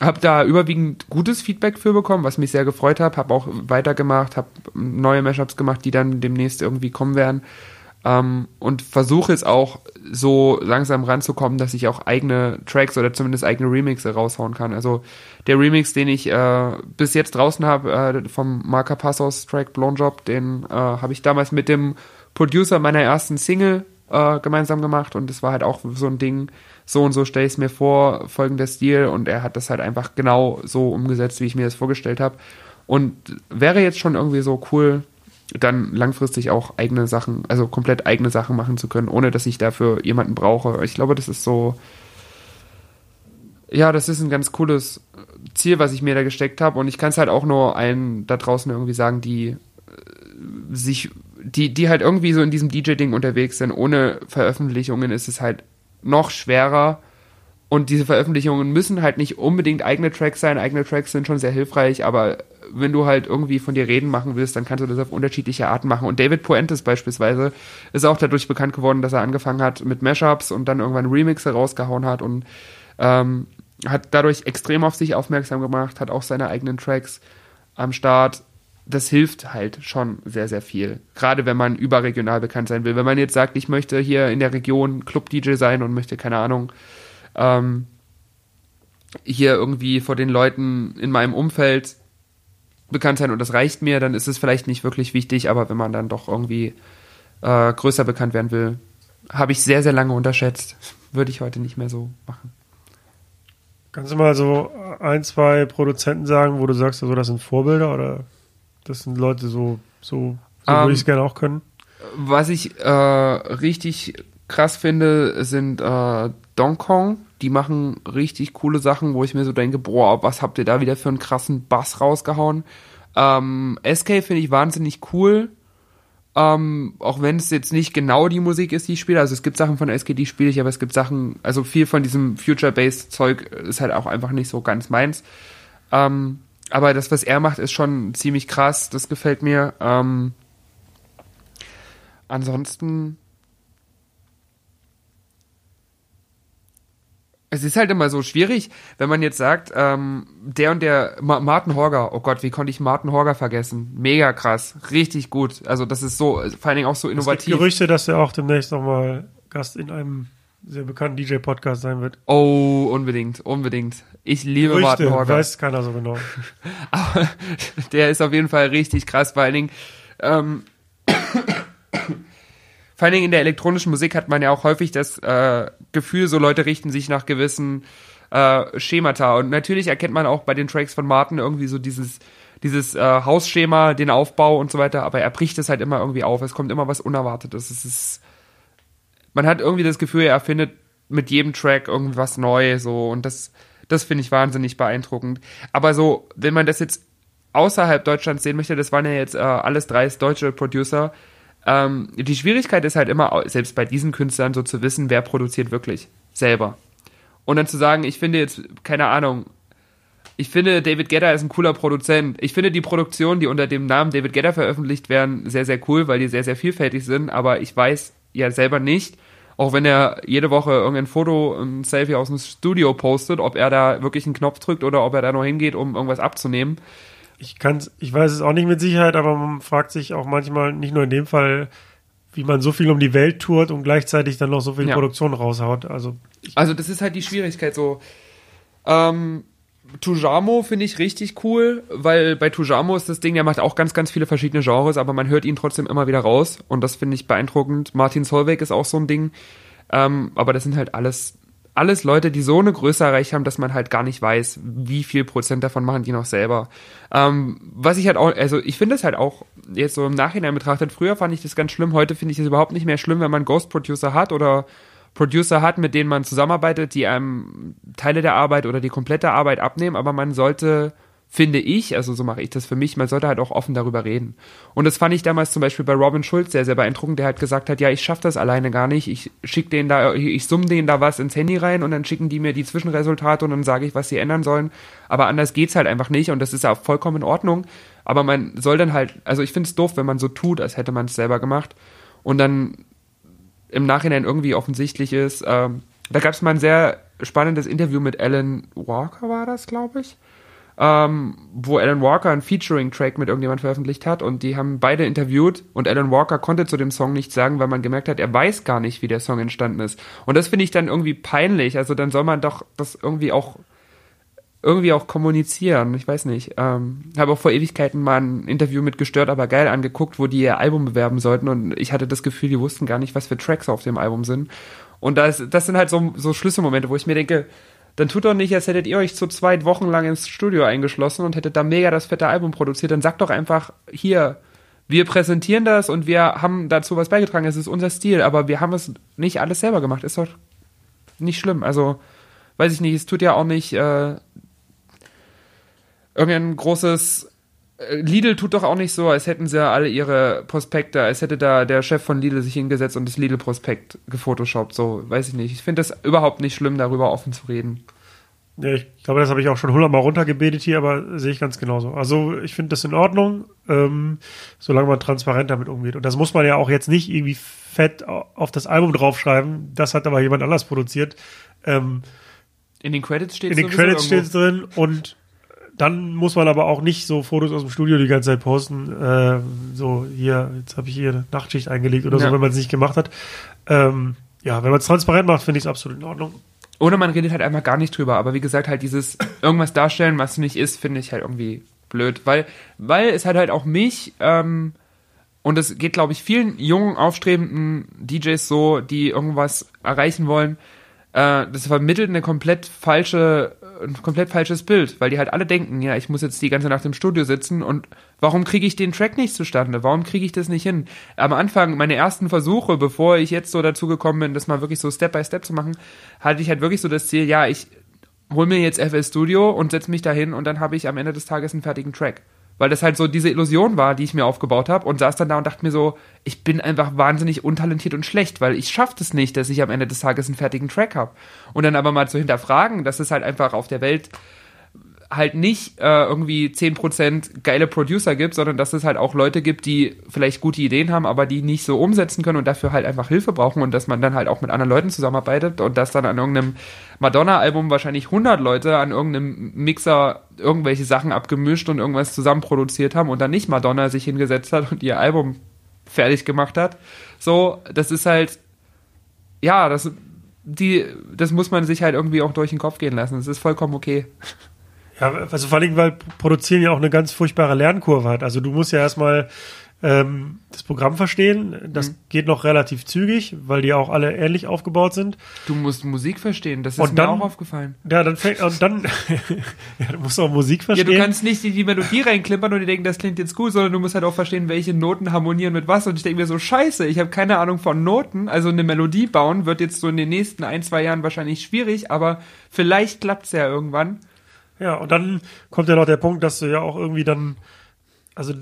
habe da überwiegend gutes Feedback für bekommen, was mich sehr gefreut hat. Habe auch weitergemacht, habe neue Mashups gemacht, die dann demnächst irgendwie kommen werden. Ähm, und versuche jetzt auch so langsam ranzukommen, dass ich auch eigene Tracks oder zumindest eigene Remixe raushauen kann. Also der Remix, den ich äh, bis jetzt draußen habe, äh, vom Marca Passos Track Blown Job, den äh, habe ich damals mit dem Producer meiner ersten Single äh, gemeinsam gemacht und das war halt auch so ein Ding, so und so stelle ich es mir vor, folgender Stil und er hat das halt einfach genau so umgesetzt, wie ich mir das vorgestellt habe. Und wäre jetzt schon irgendwie so cool, dann langfristig auch eigene Sachen, also komplett eigene Sachen machen zu können, ohne dass ich dafür jemanden brauche. Ich glaube, das ist so, ja, das ist ein ganz cooles Ziel, was ich mir da gesteckt habe. Und ich kann es halt auch nur allen da draußen irgendwie sagen, die äh, sich, die, die halt irgendwie so in diesem DJ-Ding unterwegs sind. Ohne Veröffentlichungen ist es halt noch schwerer. Und diese Veröffentlichungen müssen halt nicht unbedingt eigene Tracks sein. Eigene Tracks sind schon sehr hilfreich, aber wenn du halt irgendwie von dir reden machen willst, dann kannst du das auf unterschiedliche Arten machen. Und David Puentes beispielsweise ist auch dadurch bekannt geworden, dass er angefangen hat mit Mashups und dann irgendwann Remixe rausgehauen hat und ähm, hat dadurch extrem auf sich aufmerksam gemacht, hat auch seine eigenen Tracks am Start das hilft halt schon sehr, sehr viel. Gerade wenn man überregional bekannt sein will. Wenn man jetzt sagt, ich möchte hier in der Region Club-DJ sein und möchte, keine Ahnung, ähm, hier irgendwie vor den Leuten in meinem Umfeld bekannt sein und das reicht mir, dann ist es vielleicht nicht wirklich wichtig, aber wenn man dann doch irgendwie äh, größer bekannt werden will, habe ich sehr, sehr lange unterschätzt. Würde ich heute nicht mehr so machen. Kannst du mal so ein, zwei Produzenten sagen, wo du sagst, also das sind Vorbilder oder das sind Leute so, so, so um, würde ich es ähm, gerne auch können. Was ich äh, richtig krass finde, sind äh, Donkong. Die machen richtig coole Sachen, wo ich mir so denke, boah, was habt ihr da wieder für einen krassen Bass rausgehauen? Ähm, SK finde ich wahnsinnig cool. Ähm, auch wenn es jetzt nicht genau die Musik ist, die ich spiele. Also es gibt Sachen von SK, die spiele ich, aber es gibt Sachen, also viel von diesem Future-Based Zeug ist halt auch einfach nicht so ganz meins. Ähm, aber das, was er macht, ist schon ziemlich krass. Das gefällt mir. Ähm, ansonsten. Es ist halt immer so schwierig, wenn man jetzt sagt, ähm, der und der Ma Martin Horger, oh Gott, wie konnte ich Martin Horger vergessen? Mega krass, richtig gut. Also das ist so, vor allen Dingen auch so innovativ. Es gibt Gerüchte, dass er auch demnächst nochmal Gast in einem sehr bekannten DJ-Podcast sein wird. Oh, unbedingt, unbedingt. Ich liebe Gerüchte, Martin Horger. weiß keiner so genau. Aber der ist auf jeden Fall richtig krass, vor allen Dingen, ähm, vor allen Dingen in der elektronischen Musik hat man ja auch häufig das äh, Gefühl, so Leute richten sich nach gewissen äh, Schemata. Und natürlich erkennt man auch bei den Tracks von Martin irgendwie so dieses, dieses äh, Hausschema, den Aufbau und so weiter, aber er bricht es halt immer irgendwie auf. Es kommt immer was Unerwartetes. Es ist, man hat irgendwie das Gefühl, er findet mit jedem Track irgendwas neu, so, und das, das finde ich wahnsinnig beeindruckend. Aber so, wenn man das jetzt außerhalb Deutschlands sehen möchte, das waren ja jetzt äh, alles drei deutsche Producer, ähm, die Schwierigkeit ist halt immer, selbst bei diesen Künstlern, so zu wissen, wer produziert wirklich selber. Und dann zu sagen, ich finde jetzt, keine Ahnung, ich finde, David Gedder ist ein cooler Produzent. Ich finde die Produktionen, die unter dem Namen David Gedder veröffentlicht werden, sehr, sehr cool, weil die sehr, sehr vielfältig sind. Aber ich weiß ja selber nicht, auch wenn er jede Woche irgendein Foto, ein Selfie aus dem Studio postet, ob er da wirklich einen Knopf drückt oder ob er da nur hingeht, um irgendwas abzunehmen. Ich kann's, ich weiß es auch nicht mit Sicherheit, aber man fragt sich auch manchmal, nicht nur in dem Fall, wie man so viel um die Welt tourt und gleichzeitig dann noch so viel ja. Produktion raushaut. Also, also das ist halt die Schwierigkeit so. Ähm, Tujamo finde ich richtig cool, weil bei Tujamo ist das Ding, der macht auch ganz, ganz viele verschiedene Genres, aber man hört ihn trotzdem immer wieder raus und das finde ich beeindruckend. Martin Solveig ist auch so ein Ding, ähm, aber das sind halt alles alles Leute, die so eine Größe erreicht haben, dass man halt gar nicht weiß, wie viel Prozent davon machen die noch selber. Ähm, was ich halt auch, also ich finde es halt auch jetzt so im Nachhinein betrachtet, früher fand ich das ganz schlimm, heute finde ich es überhaupt nicht mehr schlimm, wenn man Ghost Producer hat oder Producer hat, mit denen man zusammenarbeitet, die einem Teile der Arbeit oder die komplette Arbeit abnehmen, aber man sollte finde ich, also so mache ich das für mich, man sollte halt auch offen darüber reden. Und das fand ich damals zum Beispiel bei Robin Schulz sehr, sehr beeindruckend, der halt gesagt hat, ja, ich schaffe das alleine gar nicht, ich schicke denen da, ich summe denen da was ins Handy rein und dann schicken die mir die Zwischenresultate und dann sage ich, was sie ändern sollen. Aber anders geht's halt einfach nicht und das ist ja auch vollkommen in Ordnung. Aber man soll dann halt, also ich finde es doof, wenn man so tut, als hätte man es selber gemacht und dann im Nachhinein irgendwie offensichtlich ist. Ähm, da gab es mal ein sehr spannendes Interview mit Alan Walker, war das, glaube ich ähm, wo Alan Walker einen Featuring-Track mit irgendjemand veröffentlicht hat und die haben beide interviewt und Alan Walker konnte zu dem Song nichts sagen, weil man gemerkt hat, er weiß gar nicht, wie der Song entstanden ist. Und das finde ich dann irgendwie peinlich. Also dann soll man doch das irgendwie auch irgendwie auch kommunizieren. Ich weiß nicht. Ähm, habe auch vor Ewigkeiten mal ein Interview mit Gestört, aber geil angeguckt, wo die ihr Album bewerben sollten und ich hatte das Gefühl, die wussten gar nicht, was für Tracks auf dem Album sind. Und das, das sind halt so, so Schlüsselmomente, wo ich mir denke, dann tut doch nicht, als hättet ihr euch zu Wochen lang ins Studio eingeschlossen und hättet da mega das fette Album produziert. Dann sagt doch einfach, hier, wir präsentieren das und wir haben dazu was beigetragen. Es ist unser Stil, aber wir haben es nicht alles selber gemacht. Ist doch nicht schlimm. Also, weiß ich nicht, es tut ja auch nicht äh, irgendein großes äh, Lidl tut doch auch nicht so, als hätten sie ja alle ihre Prospekte, als hätte da der Chef von Lidl sich hingesetzt und das Lidl-Prospekt gefotoshoppt. So, weiß ich nicht. Ich finde das überhaupt nicht schlimm, darüber offen zu reden. Ja, ich glaube, das habe ich auch schon hundertmal runtergebetet hier, aber sehe ich ganz genauso. Also ich finde das in Ordnung, ähm, solange man transparent damit umgeht. Und das muss man ja auch jetzt nicht irgendwie fett auf das Album draufschreiben. Das hat aber jemand anders produziert. Ähm, in den Credits steht es In den Credits steht es drin und dann muss man aber auch nicht so Fotos aus dem Studio die ganze Zeit posten. Äh, so, hier, jetzt habe ich hier eine Nachtschicht eingelegt oder ja. so, wenn man es nicht gemacht hat. Ähm, ja, wenn man es transparent macht, finde ich es absolut in Ordnung. Oder man redet halt einfach gar nicht drüber. Aber wie gesagt, halt dieses irgendwas darstellen, was nicht ist, finde ich halt irgendwie blöd. Weil, weil es hat halt auch mich, ähm, und es geht, glaube ich, vielen jungen, aufstrebenden DJs so, die irgendwas erreichen wollen, äh, das vermittelt eine komplett falsche ein komplett falsches Bild, weil die halt alle denken, ja, ich muss jetzt die ganze Nacht im Studio sitzen und warum kriege ich den Track nicht zustande? Warum kriege ich das nicht hin? Am Anfang, meine ersten Versuche, bevor ich jetzt so dazu gekommen bin, das mal wirklich so Step by Step zu machen, hatte ich halt wirklich so das Ziel, ja, ich hol mir jetzt FL Studio und setze mich dahin und dann habe ich am Ende des Tages einen fertigen Track weil das halt so diese Illusion war, die ich mir aufgebaut habe und saß dann da und dachte mir so, ich bin einfach wahnsinnig untalentiert und schlecht, weil ich schaffe es nicht, dass ich am Ende des Tages einen fertigen Track habe. Und dann aber mal zu hinterfragen, dass es halt einfach auf der Welt halt nicht äh, irgendwie 10% geile Producer gibt, sondern dass es halt auch Leute gibt, die vielleicht gute Ideen haben, aber die nicht so umsetzen können und dafür halt einfach Hilfe brauchen und dass man dann halt auch mit anderen Leuten zusammenarbeitet und dass dann an irgendeinem Madonna-Album wahrscheinlich 100 Leute an irgendeinem Mixer irgendwelche Sachen abgemischt und irgendwas zusammen produziert haben und dann nicht Madonna sich hingesetzt hat und ihr Album fertig gemacht hat. So, das ist halt, ja, das, die, das muss man sich halt irgendwie auch durch den Kopf gehen lassen. Das ist vollkommen okay. Ja, also vor allem, weil Produzieren ja auch eine ganz furchtbare Lernkurve hat. Also du musst ja erstmal ähm, das Programm verstehen. Das mhm. geht noch relativ zügig, weil die auch alle ähnlich aufgebaut sind. Du musst Musik verstehen, das ist und mir dann, auch aufgefallen. Ja, dann fängt und dann ja, du musst auch Musik verstehen. Ja, du kannst nicht in die Melodie reinklimpern und dir denken, das klingt jetzt gut, sondern du musst halt auch verstehen, welche Noten harmonieren mit was. Und ich denke mir so, scheiße, ich habe keine Ahnung von Noten. Also eine Melodie bauen wird jetzt so in den nächsten ein, zwei Jahren wahrscheinlich schwierig, aber vielleicht klappt's ja irgendwann. Ja, und dann kommt ja noch der Punkt, dass du ja auch irgendwie dann, also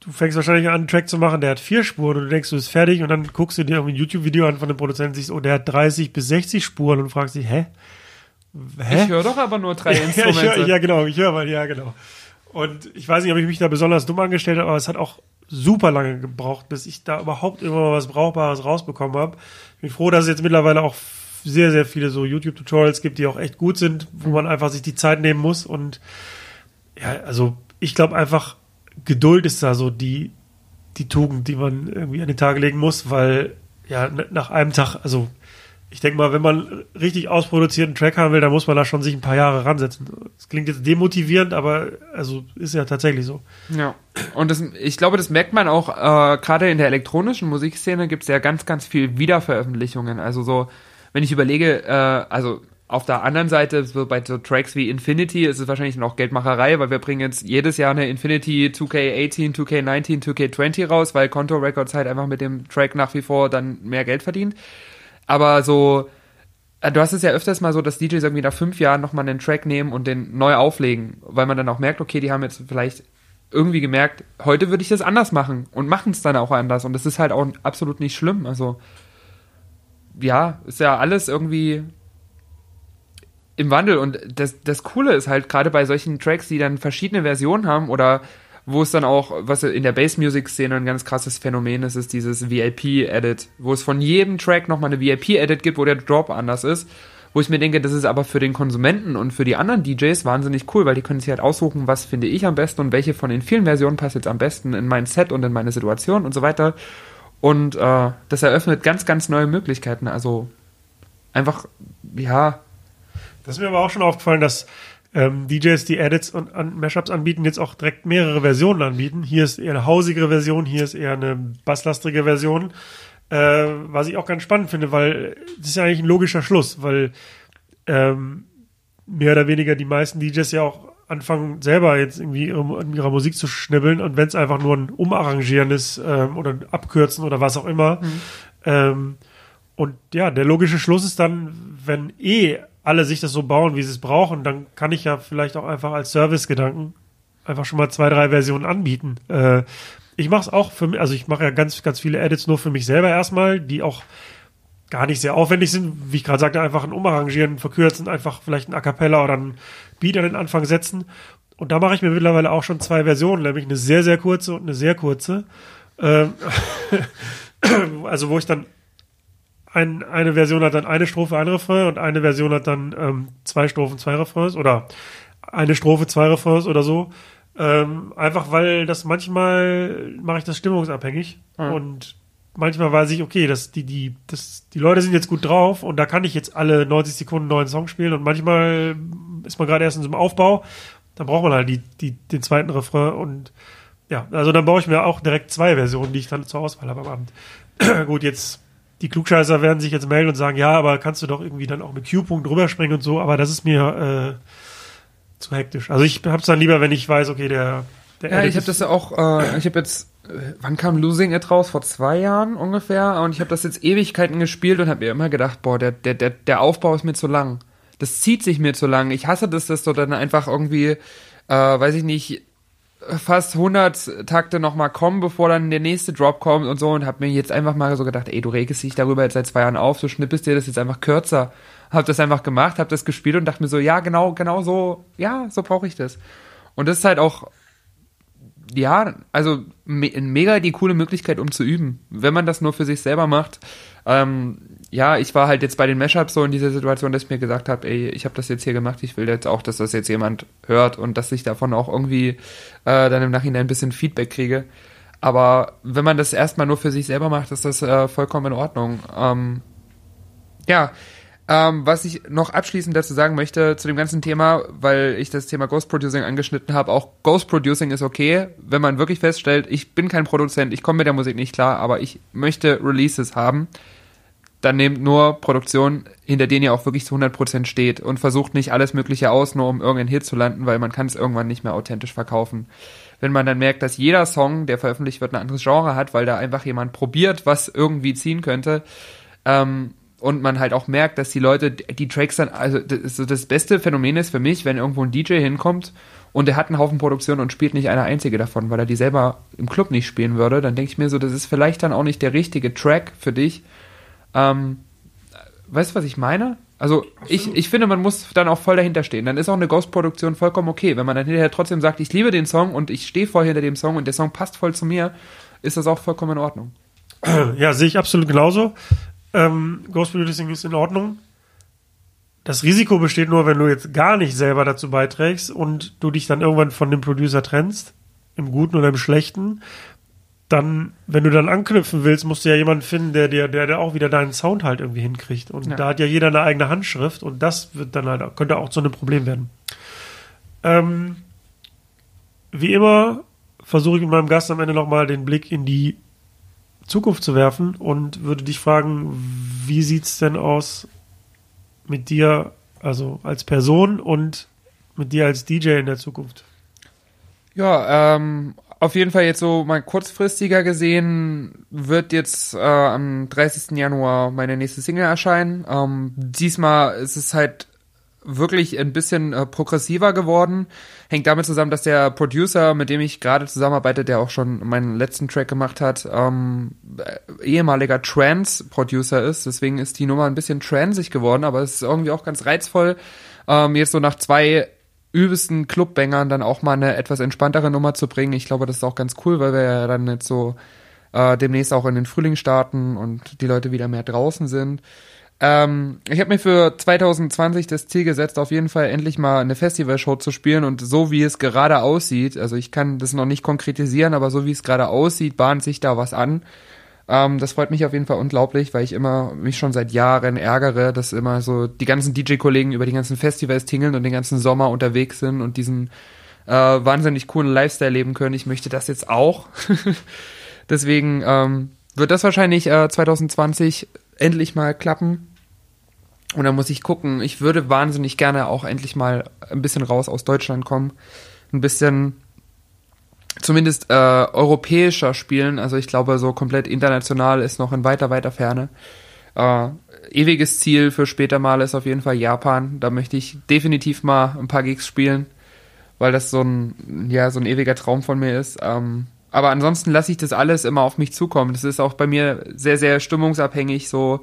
du fängst wahrscheinlich an, einen Track zu machen, der hat vier Spuren und du denkst, du bist fertig und dann guckst du dir irgendwie ein YouTube-Video an von dem Produzenten und siehst, oh, der hat 30 bis 60 Spuren und fragst dich, hä? hä? Ich höre doch aber nur drei Instrumente. ja, hör, ja, genau, ich höre mal, ja, genau. Und ich weiß nicht, ob ich mich da besonders dumm angestellt habe, aber es hat auch super lange gebraucht, bis ich da überhaupt immer mal was Brauchbares rausbekommen habe. Ich bin froh, dass es jetzt mittlerweile auch sehr, sehr viele so YouTube-Tutorials gibt, die auch echt gut sind, wo man einfach sich die Zeit nehmen muss. Und ja, also ich glaube einfach, Geduld ist da so die, die Tugend, die man irgendwie an den Tag legen muss, weil ja, nach einem Tag, also ich denke mal, wenn man richtig ausproduzierten Track haben will, dann muss man da schon sich ein paar Jahre ransetzen. Das klingt jetzt demotivierend, aber also ist ja tatsächlich so. Ja. Und das, ich glaube, das merkt man auch, äh, gerade in der elektronischen Musikszene gibt es ja ganz, ganz viel Wiederveröffentlichungen. Also so, wenn ich überlege, äh, also auf der anderen Seite, so bei so Tracks wie Infinity ist es wahrscheinlich noch Geldmacherei, weil wir bringen jetzt jedes Jahr eine Infinity 2K18, 2K19, 2K20 raus, weil Conto Records halt einfach mit dem Track nach wie vor dann mehr Geld verdient. Aber so, äh, du hast es ja öfters mal so, dass DJs irgendwie nach fünf Jahren nochmal einen Track nehmen und den neu auflegen, weil man dann auch merkt, okay, die haben jetzt vielleicht irgendwie gemerkt, heute würde ich das anders machen und machen es dann auch anders und das ist halt auch absolut nicht schlimm. Also, ja, ist ja alles irgendwie im Wandel. Und das, das Coole ist halt gerade bei solchen Tracks, die dann verschiedene Versionen haben oder wo es dann auch, was in der Bass-Music-Szene ein ganz krasses Phänomen ist, ist dieses VIP-Edit, wo es von jedem Track nochmal eine VIP-Edit gibt, wo der Drop anders ist. Wo ich mir denke, das ist aber für den Konsumenten und für die anderen DJs wahnsinnig cool, weil die können sich halt aussuchen, was finde ich am besten und welche von den vielen Versionen passt jetzt am besten in mein Set und in meine Situation und so weiter. Und äh, das eröffnet ganz, ganz neue Möglichkeiten. Also einfach, ja, das ist mir aber auch schon aufgefallen, dass ähm, DJs, die Edits und an Mashups anbieten, jetzt auch direkt mehrere Versionen anbieten. Hier ist eher eine hausigere Version, hier ist eher eine basslastige Version. Äh, was ich auch ganz spannend finde, weil das ist ja eigentlich ein logischer Schluss, weil ähm, mehr oder weniger die meisten DJs ja auch anfangen, selber jetzt irgendwie an ihrer Musik zu schnibbeln und wenn es einfach nur ein Umarrangieren ist ähm, oder ein Abkürzen oder was auch immer. Mhm. Ähm, und ja, der logische Schluss ist dann, wenn eh alle sich das so bauen, wie sie es brauchen, dann kann ich ja vielleicht auch einfach als Service-Gedanken einfach schon mal zwei, drei Versionen anbieten. Äh, ich mache es auch für mich, also ich mache ja ganz, ganz viele Edits nur für mich selber erstmal, die auch gar nicht sehr aufwendig sind, wie ich gerade sagte, einfach ein Umarrangieren, verkürzen, einfach vielleicht ein A Cappella oder ein Beat an den Anfang setzen. Und da mache ich mir mittlerweile auch schon zwei Versionen, nämlich eine sehr, sehr kurze und eine sehr kurze. Ähm, also wo ich dann ein, eine Version hat dann eine Strophe, ein Refrain und eine Version hat dann ähm, zwei Strophen, zwei Refrains oder eine Strophe, zwei Refrains oder so. Ähm, einfach weil das manchmal mache ich das stimmungsabhängig mhm. und manchmal weiß ich, okay, das, die, die, das, die Leute sind jetzt gut drauf und da kann ich jetzt alle 90 Sekunden einen neuen Song spielen und manchmal ist man gerade erst in so einem Aufbau, dann braucht man halt die, die, den zweiten Refrain und ja, also dann baue ich mir auch direkt zwei Versionen, die ich dann zur Auswahl habe am Abend. gut, jetzt die Klugscheißer werden sich jetzt melden und sagen, ja, aber kannst du doch irgendwie dann auch mit Q-Punkt rüberspringen und so, aber das ist mir äh, zu hektisch. Also ich hab's dann lieber, wenn ich weiß, okay, der, der Ja, ich habe das ja auch, äh, ich habe jetzt, wann kam Losing It raus? Vor zwei Jahren ungefähr. Und ich habe das jetzt Ewigkeiten gespielt und habe mir immer gedacht, boah, der, der, der, der Aufbau ist mir zu lang. Das zieht sich mir zu lang. Ich hasse das, dass du dann einfach irgendwie, äh, weiß ich nicht, fast 100 Takte nochmal kommen, bevor dann der nächste Drop kommt und so und habe mir jetzt einfach mal so gedacht, ey, du regest dich darüber jetzt seit zwei Jahren auf, du schnippest dir das jetzt einfach kürzer. Hab das einfach gemacht, hab das gespielt und dachte mir so, ja, genau, genau so, ja, so brauche ich das. Und das ist halt auch, ja, also me mega die coole Möglichkeit, um zu üben. Wenn man das nur für sich selber macht, ähm, ja, ich war halt jetzt bei den Mashups so in dieser Situation, dass ich mir gesagt habe, ey, ich habe das jetzt hier gemacht, ich will jetzt auch, dass das jetzt jemand hört und dass ich davon auch irgendwie äh, dann im Nachhinein ein bisschen Feedback kriege. Aber wenn man das erstmal nur für sich selber macht, ist das äh, vollkommen in Ordnung. Ähm, ja, ähm, was ich noch abschließend dazu sagen möchte zu dem ganzen Thema, weil ich das Thema Ghost Producing angeschnitten habe, auch Ghost Producing ist okay, wenn man wirklich feststellt, ich bin kein Produzent, ich komme mit der Musik nicht klar, aber ich möchte Releases haben dann nehmt nur Produktionen, hinter denen ihr auch wirklich zu 100% steht und versucht nicht alles Mögliche aus, nur um irgendeinen Hit zu landen, weil man kann es irgendwann nicht mehr authentisch verkaufen. Wenn man dann merkt, dass jeder Song, der veröffentlicht wird, ein anderes Genre hat, weil da einfach jemand probiert, was irgendwie ziehen könnte, ähm, und man halt auch merkt, dass die Leute die Tracks dann, also das, das beste Phänomen ist für mich, wenn irgendwo ein DJ hinkommt und er hat einen Haufen Produktion und spielt nicht eine einzige davon, weil er die selber im Club nicht spielen würde, dann denke ich mir so, das ist vielleicht dann auch nicht der richtige Track für dich, ähm, weißt du, was ich meine? Also ich, ich finde, man muss dann auch voll dahinter stehen. Dann ist auch eine Ghost-Produktion vollkommen okay. Wenn man dann hinterher trotzdem sagt, ich liebe den Song und ich stehe voll hinter dem Song und der Song passt voll zu mir, ist das auch vollkommen in Ordnung. Ja, sehe ich absolut genauso. Ähm, Ghost Producing ist in Ordnung. Das Risiko besteht nur, wenn du jetzt gar nicht selber dazu beiträgst und du dich dann irgendwann von dem Producer trennst, im Guten oder im Schlechten, dann, wenn du dann anknüpfen willst, musst du ja jemanden finden, der dir, der, der auch wieder deinen Sound halt irgendwie hinkriegt. Und ja. da hat ja jeder eine eigene Handschrift und das wird dann halt, könnte auch zu einem Problem werden. Ähm, wie immer versuche ich mit meinem Gast am Ende nochmal den Blick in die Zukunft zu werfen und würde dich fragen, wie sieht's denn aus mit dir, also als Person und mit dir als DJ in der Zukunft? Ja, ähm, auf jeden Fall jetzt so mal kurzfristiger gesehen wird jetzt äh, am 30. Januar meine nächste Single erscheinen. Ähm, diesmal ist es halt wirklich ein bisschen äh, progressiver geworden. Hängt damit zusammen, dass der Producer, mit dem ich gerade zusammenarbeite, der auch schon meinen letzten Track gemacht hat, ähm, äh, ehemaliger Trance-Producer ist. Deswegen ist die Nummer ein bisschen transig geworden, aber es ist irgendwie auch ganz reizvoll, ähm, jetzt so nach zwei übelsten Clubbängern dann auch mal eine etwas entspanntere Nummer zu bringen. Ich glaube, das ist auch ganz cool, weil wir ja dann jetzt so äh, demnächst auch in den Frühling starten und die Leute wieder mehr draußen sind. Ähm, ich habe mir für 2020 das Ziel gesetzt, auf jeden Fall endlich mal eine Festivalshow zu spielen und so wie es gerade aussieht, also ich kann das noch nicht konkretisieren, aber so wie es gerade aussieht, bahnt sich da was an. Ähm, das freut mich auf jeden Fall unglaublich, weil ich immer mich schon seit Jahren ärgere, dass immer so die ganzen DJ-Kollegen über die ganzen Festivals tingeln und den ganzen Sommer unterwegs sind und diesen äh, wahnsinnig coolen Lifestyle leben können. Ich möchte das jetzt auch. Deswegen ähm, wird das wahrscheinlich äh, 2020 endlich mal klappen. Und dann muss ich gucken. Ich würde wahnsinnig gerne auch endlich mal ein bisschen raus aus Deutschland kommen. Ein bisschen zumindest äh, europäischer spielen. Also ich glaube, so komplett international ist noch in weiter, weiter Ferne. Äh, ewiges Ziel für später mal ist auf jeden Fall Japan. Da möchte ich definitiv mal ein paar Gigs spielen, weil das so ein, ja, so ein ewiger Traum von mir ist. Ähm, aber ansonsten lasse ich das alles immer auf mich zukommen. Das ist auch bei mir sehr, sehr stimmungsabhängig. So,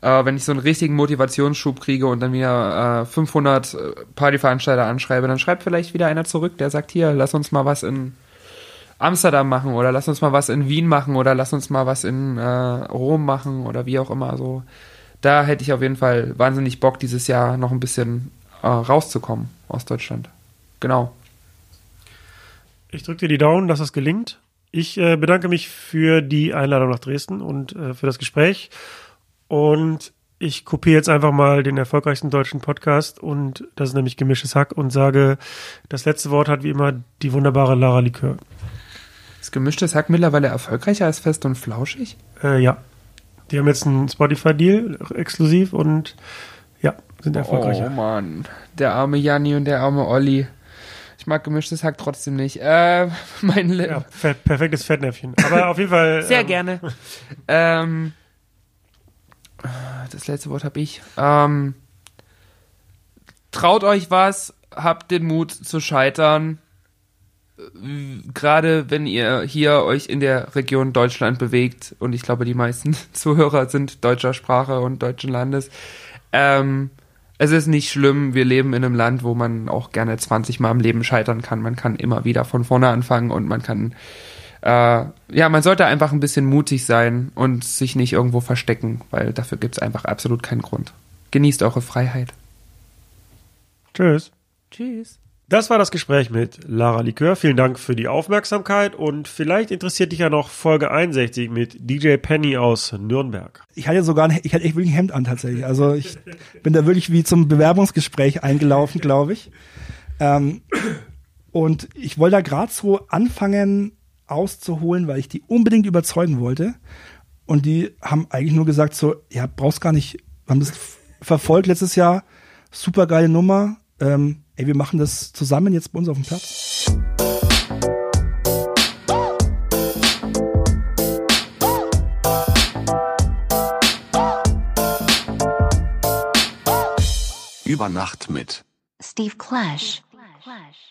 äh, wenn ich so einen richtigen Motivationsschub kriege und dann wieder äh, 500 Partyveranstalter anschreibe, dann schreibt vielleicht wieder einer zurück, der sagt, hier, lass uns mal was in Amsterdam machen oder lass uns mal was in Wien machen oder lass uns mal was in äh, Rom machen oder wie auch immer. So, da hätte ich auf jeden Fall wahnsinnig Bock, dieses Jahr noch ein bisschen äh, rauszukommen aus Deutschland. Genau. Ich drücke dir die Daumen, dass das gelingt. Ich äh, bedanke mich für die Einladung nach Dresden und äh, für das Gespräch. Und ich kopiere jetzt einfach mal den erfolgreichsten deutschen Podcast und das ist nämlich Gemischtes Hack und sage, das letzte Wort hat wie immer die wunderbare Lara Likör. Ist gemischtes Hack mittlerweile erfolgreicher als fest und flauschig? Äh, ja. Die haben jetzt einen Spotify-Deal exklusiv und ja, sind erfolgreicher. Oh Mann, der arme Janni und der arme Olli. Ich mag gemischtes Hack trotzdem nicht. Äh, mein Le ja, perfektes Fettnäpfchen. Aber auf jeden Fall. Sehr ähm, gerne. ähm, das letzte Wort habe ich. Ähm, traut euch was, habt den Mut zu scheitern gerade wenn ihr hier euch in der Region Deutschland bewegt, und ich glaube, die meisten Zuhörer sind deutscher Sprache und deutschen Landes, ähm, es ist nicht schlimm, wir leben in einem Land, wo man auch gerne 20 Mal im Leben scheitern kann. Man kann immer wieder von vorne anfangen und man kann, äh, ja, man sollte einfach ein bisschen mutig sein und sich nicht irgendwo verstecken, weil dafür gibt es einfach absolut keinen Grund. Genießt eure Freiheit. Tschüss. Tschüss. Das war das Gespräch mit Lara Likör. Vielen Dank für die Aufmerksamkeit und vielleicht interessiert dich ja noch Folge 61 mit DJ Penny aus Nürnberg. Ich hatte sogar, ein, ich hatte echt wirklich ein Hemd an tatsächlich. Also ich bin da wirklich wie zum Bewerbungsgespräch eingelaufen, glaube ich. Ähm, und ich wollte da gerade so anfangen auszuholen, weil ich die unbedingt überzeugen wollte. Und die haben eigentlich nur gesagt so, ja, brauchst gar nicht, haben das verfolgt letztes Jahr, super geile Nummer. Ähm, ey, wir machen das zusammen jetzt bei uns auf dem Platz. Über Nacht mit Steve Clash. Clash.